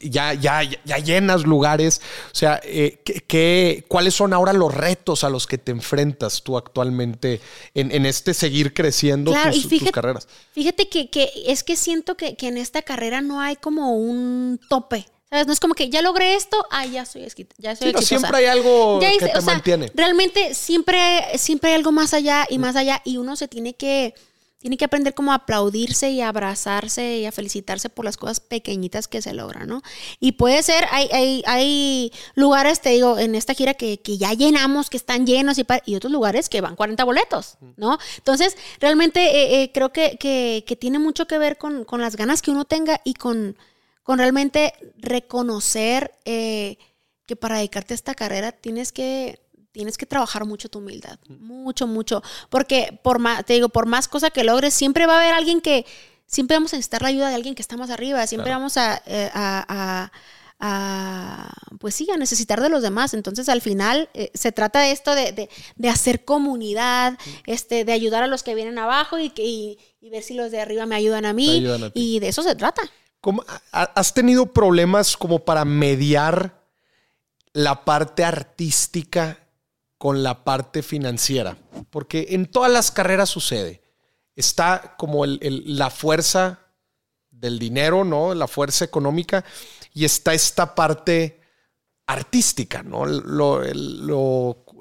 ya, ya, ya llenas lugares. O sea, eh, ¿qué, cuáles son ahora los retos a los que te enfrentas tú actualmente en, este seguir creciendo tus, carreras? Fíjate que, es que siento que, en esta carrera no hay como un tope. ¿Sabes? No es como que ya logré esto, ah, ya soy, ya soy sí, siempre hay algo que te mantiene. Realmente siempre, siempre hay algo más allá y más allá y uno se tiene que tiene que aprender como a aplaudirse y a abrazarse y a felicitarse por las cosas pequeñitas que se logran, ¿no? Y puede ser, hay, hay, hay lugares, te digo, en esta gira que, que ya llenamos, que están llenos y, y, otros lugares que van 40 boletos, ¿no? Entonces, realmente eh, eh, creo que, que, que, tiene mucho que ver con, con, las ganas que uno tenga y con, con realmente reconocer eh, que para dedicarte a esta carrera tienes que tienes que trabajar mucho tu humildad, mucho, mucho, porque por más, te digo, por más cosa que logres, siempre va a haber alguien que, siempre vamos a necesitar la ayuda de alguien que está más arriba, siempre vamos eh, a, a, pues sí, a necesitar de los demás. Entonces, al final, eh, se trata de esto de, de, hacer comunidad, este, de ayudar a los que vienen abajo y, y, y ver si los de arriba me ayudan a mí. y de eso se trata. ¿Cómo, ¿Has tenido problemas como para mediar la parte artística con la parte financiera, porque en todas las carreras sucede. Está como la fuerza del dinero, ¿no? La fuerza económica y está esta parte artística, ¿no?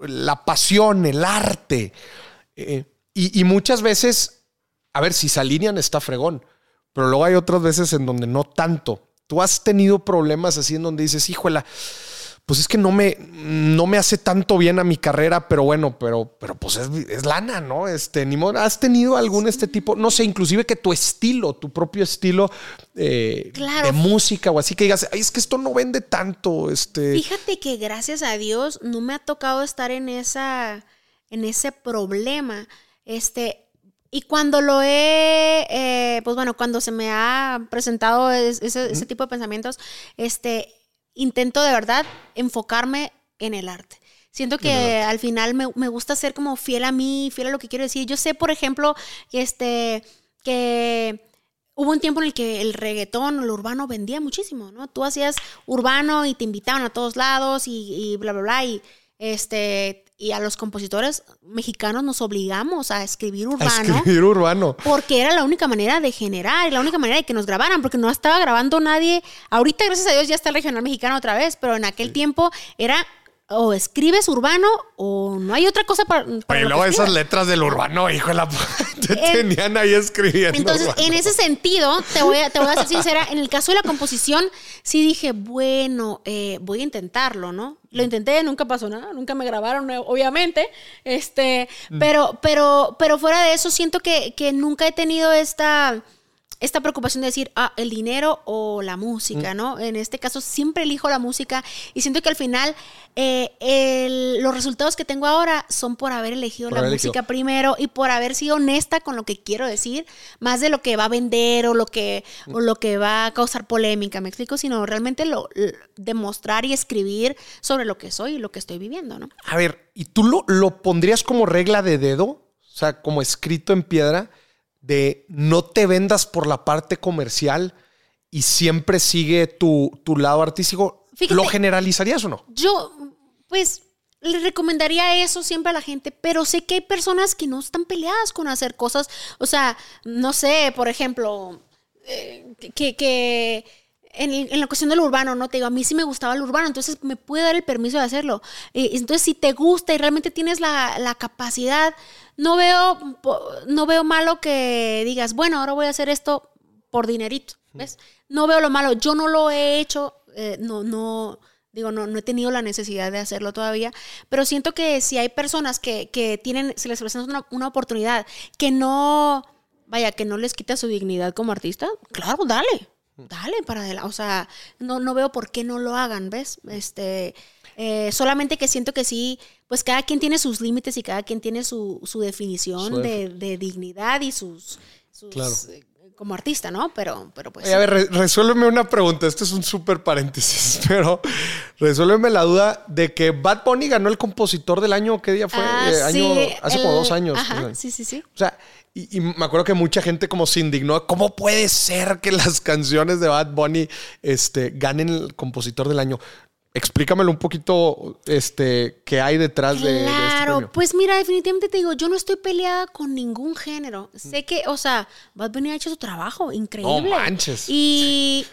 la pasión, el arte. Eh, y, muchas veces, a ver, si se alinean está fregón, pero luego hay otras veces en donde no tanto. Tú has tenido problemas así en donde dices, híjole, pues es que no me, no me hace tanto bien a mi carrera, pero bueno, pero, pero pues es, lana, ¿no? Este, ni modo, ¿has tenido algún este tipo, no sé, inclusive que tu estilo, tu propio estilo eh, de música o así que digas, Ay, es que esto no vende tanto, este. Fíjate que gracias a Dios no me ha tocado estar en esa, en ese problema, este, y cuando lo he, eh, pues bueno, cuando se me ha presentado ese, ese, tipo de pensamientos, este, intento de verdad enfocarme en el arte. Siento que al final me, gusta ser como fiel a mí, fiel a lo que quiero decir. Yo sé, por ejemplo, este, que hubo un tiempo en el que el reggaetón, el urbano vendía muchísimo, ¿no? Tú hacías urbano y te invitaban a todos lados y, y bla, bla, bla. Y este, y a los compositores mexicanos nos obligamos a escribir urbano. escribir urbano. Porque era la única manera de generar, la única manera de que nos grabaran, porque no estaba grabando nadie. Ahorita, gracias a Dios, ya está el regional mexicano otra vez, pero en aquel tiempo era o escribes urbano o no hay otra cosa para. para y luego esas letras del urbano, hijo de la te eh, tenían ahí escribiendo. Entonces, en ese sentido, te voy, a, te voy a ser sincera, en el caso de la composición, sí dije, bueno, eh, voy a intentarlo, ¿no? Lo intenté, nunca pasó nada, nunca me grabaron, obviamente. Este, mm. pero, pero, pero fuera de eso, siento que, que nunca he tenido esta esta preocupación de decir, ah, el dinero o la música, mm. ¿no? En este caso siempre elijo la música y siento que al final eh, los resultados que tengo ahora son por haber elegido la música primero y por haber sido honesta con lo que quiero decir, más de lo que va a vender o lo que, o lo que va a causar polémica, me explico, sino realmente lo, demostrar y escribir sobre lo que soy y lo que estoy viviendo, ¿no? A ver, ¿y tú lo, lo pondrías como regla de dedo? O sea, como escrito en piedra de no te vendas por la parte comercial y siempre sigue tu, lado artístico. ¿Lo generalizarías o no? Yo, pues, le recomendaría eso siempre a la gente, pero sé que hay personas que no están peleadas con hacer cosas. O sea, no sé, por ejemplo, eh, que, que en, la cuestión del urbano, ¿no? Te digo, a mí sí me gustaba el urbano, entonces me puede dar el permiso de hacerlo. Eh, entonces, si te gusta y realmente tienes la, la, capacidad, no veo, no veo malo que digas, bueno, ahora voy a hacer esto por dinerito, ¿ves? No veo lo malo. Yo no lo he hecho, eh, no, no, digo, no, no he tenido la necesidad de hacerlo todavía, pero siento que si hay personas que, que tienen, se les presenta una, una oportunidad que no, vaya, que no les quita su dignidad como artista, claro, dale dale para adelante. O sea, no, no veo por qué no lo hagan, ¿ves? Este, eh, solamente que siento que sí, pues cada quien tiene sus límites y cada quien tiene su, su definición de, dignidad y sus, eh, como artista, ¿no? Pero, pero pues. a ver, resuélveme una pregunta. Este es un súper paréntesis, pero resuélveme la duda de que Bad Bunny ganó el compositor del año. ¿Qué día fue? Ah, eh, año, hace como dos años. Ajá, sí, sí, sí. O sea, y, me acuerdo que mucha gente como se indignó. ¿Cómo puede ser que las canciones de Bad Bunny este, ganen el compositor del año? Explícamelo un poquito, este, qué hay detrás de, de este Claro, premio. pues mira, definitivamente te digo, yo no estoy peleada con ningún género. Sé que, o sea, Bad Bunny ha hecho su trabajo, increíble. No manches. Y,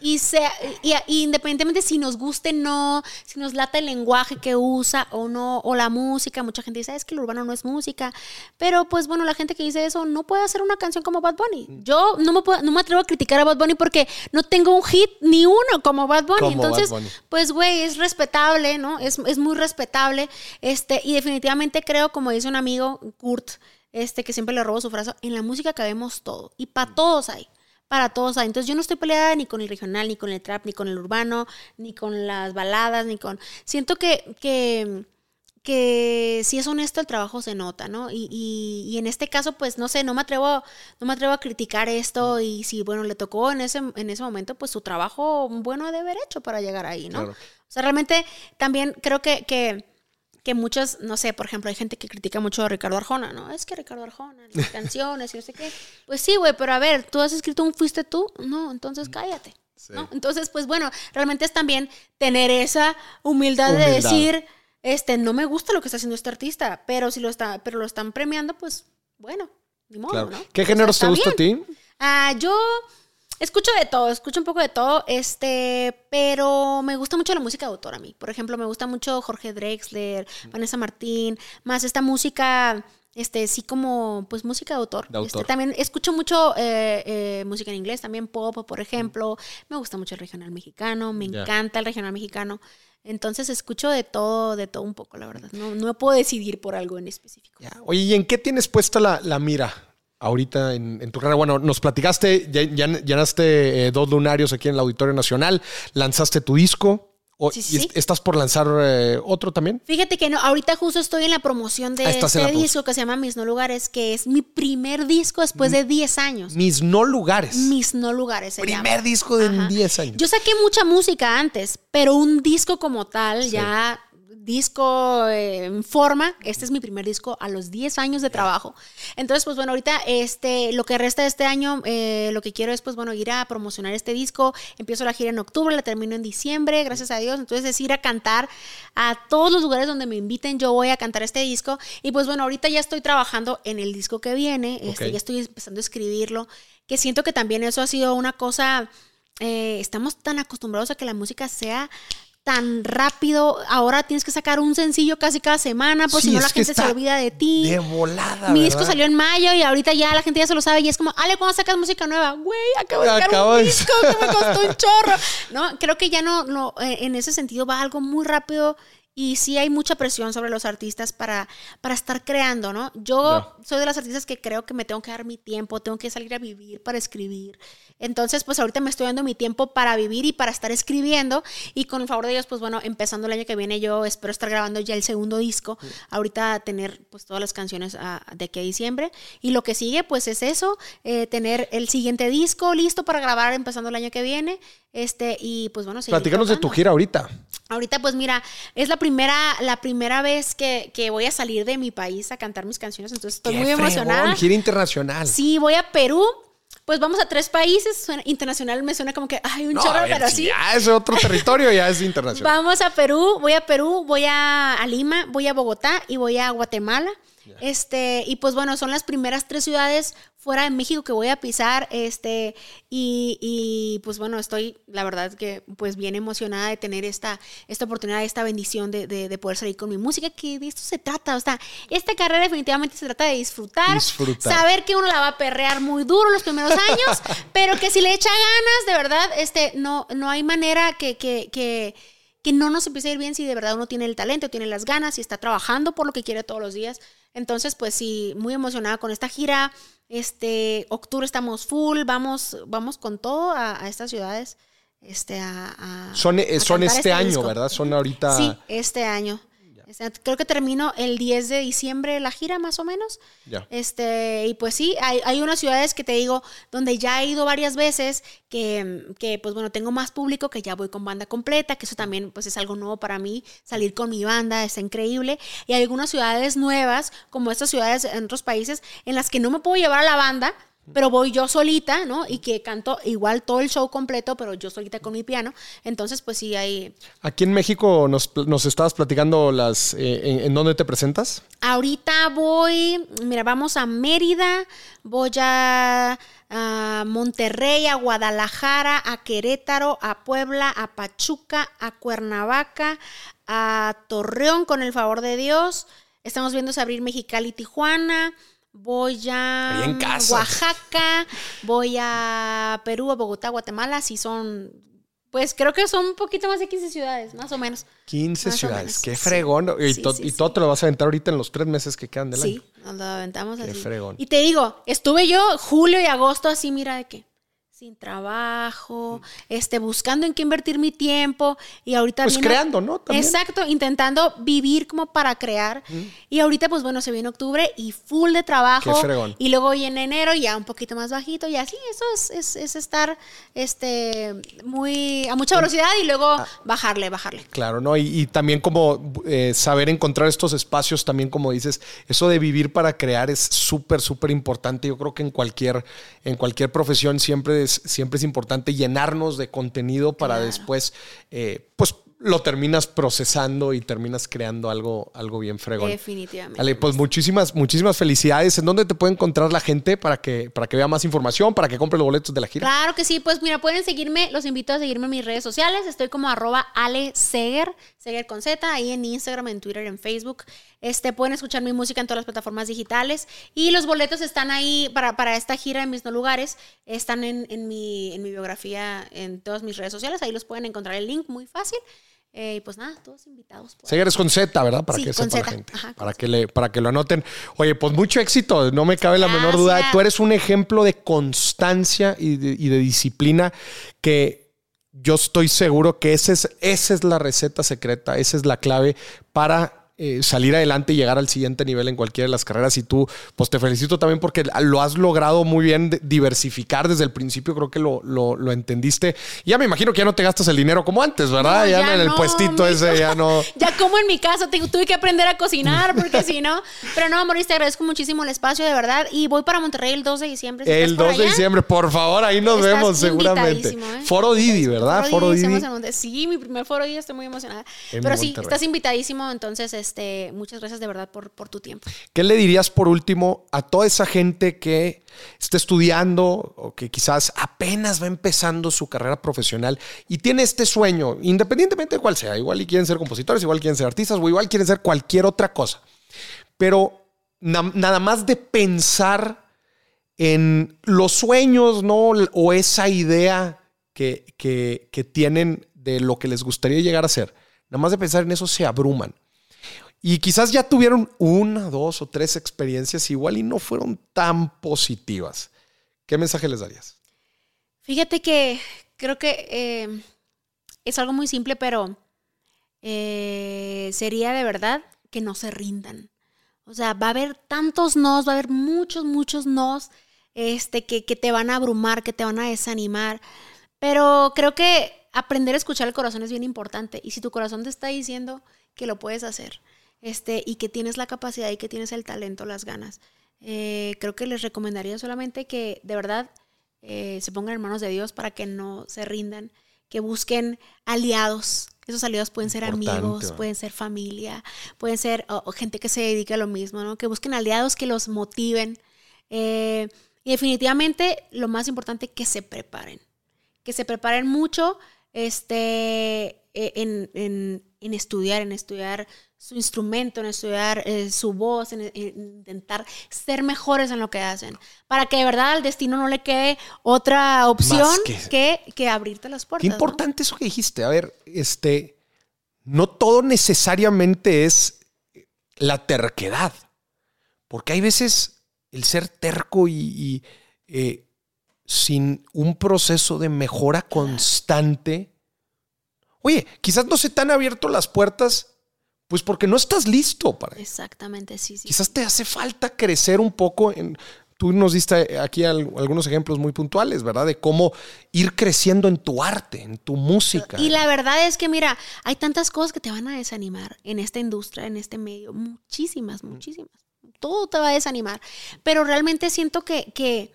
y, sea- y- y independientemente si nos guste no, si nos lata el lenguaje que usa o no, o la música, mucha gente dice, es que el urbano no es música. Pero pues bueno, la gente que dice eso no puede hacer una canción como Bad Bunny. Yo no me, puedo- no me atrevo a criticar a Bad Bunny porque no tengo un hit ni uno como Bad Bunny. Como Bad Entonces, Bunny. pues güey, es respetable, ¿no? Es, es muy respetable. Este, y definitivamente creo, como dice un amigo, Kurt, este, que siempre le robo su frase, en la música cabemos todo. Y para todos hay. Para todos hay. Entonces yo no estoy peleada ni con el regional, ni con el trap, ni con el urbano, ni con las baladas, ni con. Siento que, que, que si es honesto el trabajo se nota, ¿no? Y, y- y en este caso, pues no sé, no me atrevo, no me atrevo a criticar esto. Y si bueno, le tocó en ese, en ese momento, pues su trabajo bueno de haber hecho para llegar ahí, ¿no? Claro. O sea, realmente también creo que, que, que muchos, no sé, por ejemplo, hay gente que critica mucho a Ricardo Arjona, ¿no? Es que Ricardo Arjona, las canciones y no sé qué. Pues sí, güey, pero a ver, ¿tú has escrito un fuiste tú? No, entonces cállate. Sí. ¿no? Entonces, pues bueno, realmente es también tener esa humildad, de decir, este, no me gusta lo que está haciendo este artista, pero si lo está, pero lo están premiando, pues bueno, ni modo, Claro. ¿no? ¿Qué O sea, géneros te gusta bien. a ti? Ah, yo escucho de todo, escucho un poco de todo, este, pero me gusta mucho la música de autor a mí. Por ejemplo, me gusta mucho Jorge Drexler, Mm. Vanessa Martín, más esta música, este, sí como, pues música de autor. De autor. Este, también escucho mucho eh, eh, música en inglés, también pop, por ejemplo. Me gusta mucho el regional mexicano, me encanta el regional mexicano. Entonces escucho de todo, de todo un poco, la verdad. No, no puedo decidir por algo en específico. Ya. Oye, ¿y en qué tienes puesta la, mira ahorita en, en tu carrera? Bueno, nos platicaste, ya, ya llenaste eh, dos lunarios aquí en el Auditorio Nacional, lanzaste tu disco. O, Sí, y sí. ¿Estás por lanzar eh, otro también? Fíjate que no, ahorita justo estoy en la promoción de Ah, este disco que se llama Mis No Lugares, que es mi primer disco después de 10 años. Mis no lugares. Mis No Lugares se Primer llama. disco de Ajá. 10 años. Yo saqué mucha música antes, pero un disco como tal, Sí. ya disco eh, en forma, este es mi primer disco a los 10 años de trabajo. Entonces, pues bueno, ahorita este, lo que resta de este año, eh, lo que quiero es, pues bueno, ir a promocionar este disco. Empiezo la gira en octubre, la termino en diciembre, gracias a Dios. Entonces es ir a cantar a todos los lugares donde me inviten, yo voy a cantar este disco. Y pues bueno, ahorita ya estoy trabajando en el disco que viene, este, Ok. ya estoy empezando a escribirlo, que siento que también eso ha sido una cosa eh, estamos tan acostumbrados a que la música sea tan rápido. Ahora tienes que sacar un sencillo casi cada semana, Sí, si no la gente se olvida de ti. De volada. Mi disco salió en mayo y ahorita ya la gente ya se lo sabe y es como, Ale, ¿cuándo sacas música nueva? Güey, acabo de sacar un de- disco que me costó un chorro. No, creo que ya no, no eh, en ese sentido va algo muy rápido y sí hay mucha presión sobre los artistas para, para estar creando, ¿no? Yo soy de las artistas que creo que me tengo que dar mi tiempo, tengo que salir a vivir para escribir. Entonces, pues ahorita me estoy dando mi tiempo para vivir y para estar escribiendo. Y con el favor de Dios, pues bueno, empezando el año que viene, yo espero estar grabando ya el segundo disco. Ahorita tener pues todas las canciones ah, de aquí a diciembre. Y lo que sigue, pues es eso, eh, tener el siguiente disco listo para grabar empezando el año que viene. Este, y pues bueno, Platícanos de tu gira ahorita. Ahorita, pues mira, es la primera, la primera vez que, que voy a salir de mi país a cantar mis canciones, entonces estoy Qué muy fregón, emocionada. Gira internacional. Sí, voy a Perú. Pues vamos a tres países. Suena- internacional me suena como que hay un No, chorro, ver, pero si sí. Ya es otro territorio, ya es internacional. Vamos a Perú, voy a Perú, voy a, a Lima, voy a Bogotá y voy a Guatemala. Este, y pues bueno, son las primeras tres ciudades fuera de México que voy a pisar. Este, y, y, pues bueno, estoy, la verdad que pues bien emocionada de tener esta, esta oportunidad, esta bendición de, de- de poder salir con mi música, que de esto se trata. O sea, esta carrera definitivamente se trata de disfrutar, Disfrutar. saber que uno la va a perrear muy duro los primeros años, pero que si le echa ganas, de verdad, este, no, no hay manera que, que, que que no nos empiece a ir bien si de verdad uno tiene el talento, tiene las ganas y está trabajando por lo que quiere todos los días. Entonces, pues sí, muy emocionada con esta gira. Este, octubre estamos full, vamos, vamos con todo a, a estas ciudades. Este, a, a- Son, eh, son cantar este, año, disco. ¿verdad? Son ahorita. Sí, este año. Creo que termino el 10 de diciembre la gira, más o menos. Ya. Este, y pues sí, hay, hay unas ciudades que te digo, donde ya he ido varias veces, que, que, pues bueno, tengo más público, que ya voy con banda completa, que eso también pues es algo nuevo para mí, salir con mi banda, está increíble. Y hay algunas ciudades nuevas, como estas ciudades en otros países, en las que no me puedo llevar a la banda, pero voy yo solita, ¿no? Y que canto igual todo el show completo, pero yo solita con mi piano. Entonces, pues sí, hay... Aquí en México nos, nos estabas platicando las... Eh, en, dónde te presentas? Ahorita voy, mira, vamos a Mérida, voy a, a Monterrey, a Guadalajara, a Querétaro, a Puebla, a Pachuca, a Cuernavaca, a Torreón, con el favor de Dios. Estamos viendo abrir Mexicali, Tijuana voy a Oaxaca, voy a Perú, a Bogotá, Guatemala, si son, pues creo que son un poquito más de 15 ciudades, más o menos. 15 ciudades, qué fregón. y, todo te lo vas a aventar ahorita en los tres meses que quedan del año. Sí, nos lo aventamos qué fregón. Y te digo, estuve yo julio y agosto así, mira de qué sin trabajo, este, buscando en qué invertir mi tiempo y ahorita pues creando, ¿no? Exacto, intentando vivir como para crear. Y ahorita pues bueno, se viene octubre y full de trabajo y luego viene enero ya un poquito más bajito y así, eso es, es, estar este muy a mucha velocidad y luego ah. bajarle, bajarle. Claro, ¿no? Y, también como eh, saber encontrar estos espacios también como dices, eso de vivir para crear es súper súper importante. Yo creo que en cualquier en cualquier profesión siempre siempre es importante llenarnos de contenido para después, eh, pues lo terminas procesando y terminas creando algo, algo bien fregón. Definitivamente. Vale, pues muchísimas, muchísimas felicidades. ¿En dónde te puede encontrar la gente para que, para que vea más información, para que compre los boletos de la gira? Claro que sí, pues mira, pueden seguirme, los invito a seguirme en mis redes sociales. Estoy como arroba Ale Seger, Seger con Z, ahí en Instagram, en Twitter, en Facebook. Este, pueden escuchar mi música en todas las plataformas digitales. Y los boletos están ahí para, para esta gira en mis no lugares. Están en, en, mi, en mi biografía en todas mis redes sociales. Ahí los pueden encontrar el link muy fácil. Eh, y pues nada, todos invitados. Segueres con Z, ¿verdad? Para que sepa la gente. para, que le, para que lo anoten. Oye, pues mucho éxito, no me cabe la menor duda. Tú eres un ejemplo de constancia y de, disciplina que yo estoy seguro que ese es, esa es la receta secreta, esa es la clave para eh, salir adelante y llegar al siguiente nivel en cualquiera de las carreras. Y tú, pues te felicito también porque lo has logrado muy bien diversificar desde el principio. Creo que lo, lo, entendiste. Ya me imagino que ya no te gastas el dinero como antes, ¿verdad? ya, en el puestito ese ya no. ya como en mi casa, tuve que aprender a cocinar porque si no. Pero no, Mauricio, te agradezco muchísimo el espacio, de verdad. Y voy para Monterrey el 2 de diciembre. el 2 de diciembre, por favor, ahí nos vemos seguramente. ¿eh? Foro Didi, ¿verdad? Foro Didi. Sí, mi primer Foro Didi, estoy muy emocionada. Pero sí, estás invitadísimo, entonces este, muchas gracias de verdad por, tu tiempo. ¿Qué le dirías por último a toda esa gente que está estudiando o que quizás apenas va empezando su carrera profesional y tiene este sueño, independientemente de cuál sea, igual y quieren ser compositores, igual quieren ser artistas o igual quieren ser cualquier otra cosa, pero nada más de pensar en los sueños, ¿no? O esa idea que, que, que tienen de lo que les gustaría llegar a ser. Nada más de pensar en eso se abruman. Y quizás ya tuvieron una, dos o tres experiencias igual y no fueron tan positivas. ¿Qué mensaje les darías? Fíjate que creo que eh, es algo muy simple, pero eh, sería de verdad que no se rindan. O sea, va a haber tantos nos, va a haber muchos, muchos nos este, que, que te van a abrumar, que te van a desanimar. Pero creo que aprender a escuchar el corazón es bien importante. Y si tu corazón te está diciendo que lo puedes hacer, este, y que tienes la capacidad y que tienes el talento, las ganas. Eh, creo que les recomendaría solamente que de verdad eh, se pongan en manos de Dios para que no se rindan, que busquen aliados. Esos aliados pueden ser amigos, pueden ser familia, pueden ser gente que se dedique a lo mismo, ¿no? Que busquen aliados que los motiven. Eh, y definitivamente lo más importante, que se preparen. Que se preparen mucho este, en, en estudiar, en estudiar su instrumento, en estudiar eh, su voz, en, intentar ser mejores en lo que hacen, para que de verdad al destino no le quede otra opción que, que, abrirte las puertas. Qué importante eso que dijiste. A ver, este, no todo necesariamente es la terquedad, porque hay veces el ser terco y, eh, sin un proceso de mejora constante. Oye, quizás no se te han abierto las puertas pues porque no estás listo para Exactamente, sí, sí. Quizás te hace falta crecer un poco en... Tú nos diste aquí algunos ejemplos muy puntuales, ¿verdad? De cómo ir creciendo en tu arte, en tu música. Y la verdad es que, mira, hay tantas cosas que te van a desanimar en esta industria, en este medio. Muchísimas, muchísimas. Todo te va a desanimar. Pero realmente siento que, que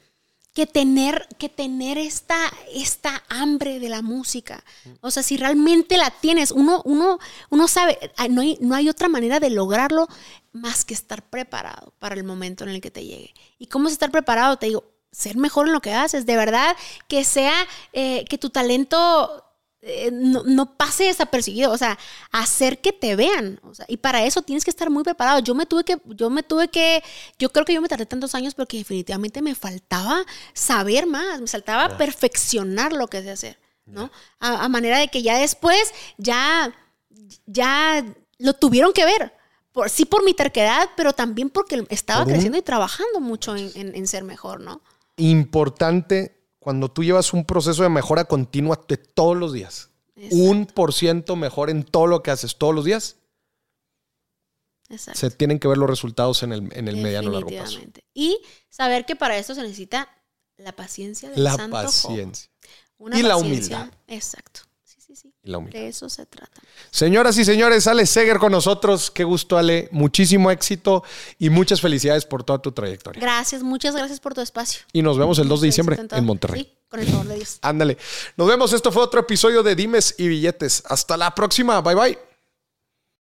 que tener, que tener esta, esta hambre de la música. O sea, si realmente la tienes, uno, uno, uno sabe, no hay, no hay otra manera de lograrlo más que estar preparado para el momento en el que te llegue. ¿Y cómo es estar preparado? Te digo, ser mejor en lo que haces, de verdad, que sea, eh, que tu talento eh, no, pase desapercibido, o sea, hacer que te vean. y para eso tienes que estar muy preparado. Yo me tuve que, yo me tuve que, yo creo que yo me tardé tantos años porque definitivamente me faltaba saber más, me faltaba perfeccionar lo que sé hacer, ¿no? A, manera de que ya después, ya, ya lo tuvieron que ver. Por, sí por mi terquedad, pero también porque estaba creciendo y trabajando mucho en, en ser mejor, ¿no? Importante cuando tú llevas un proceso de mejora continua de todos los días, un por ciento mejor en todo lo que haces todos los días, se tienen que ver los resultados en el, en el mediano largo plazo. Y saber que para eso se necesita la paciencia del La paciencia. y la humildad. Exacto. De eso se trata. Señoras y señores, Ale Seger con nosotros. Qué gusto, Ale. Muchísimo éxito y muchas felicidades por toda tu trayectoria. Gracias, muchas gracias por tu espacio. Y nos vemos el 2 de diciembre en Monterrey. Sí, con el favor de Dios. Ándale. Nos vemos. Esto fue otro episodio de Dimes y Billetes. Hasta la próxima. Bye bye.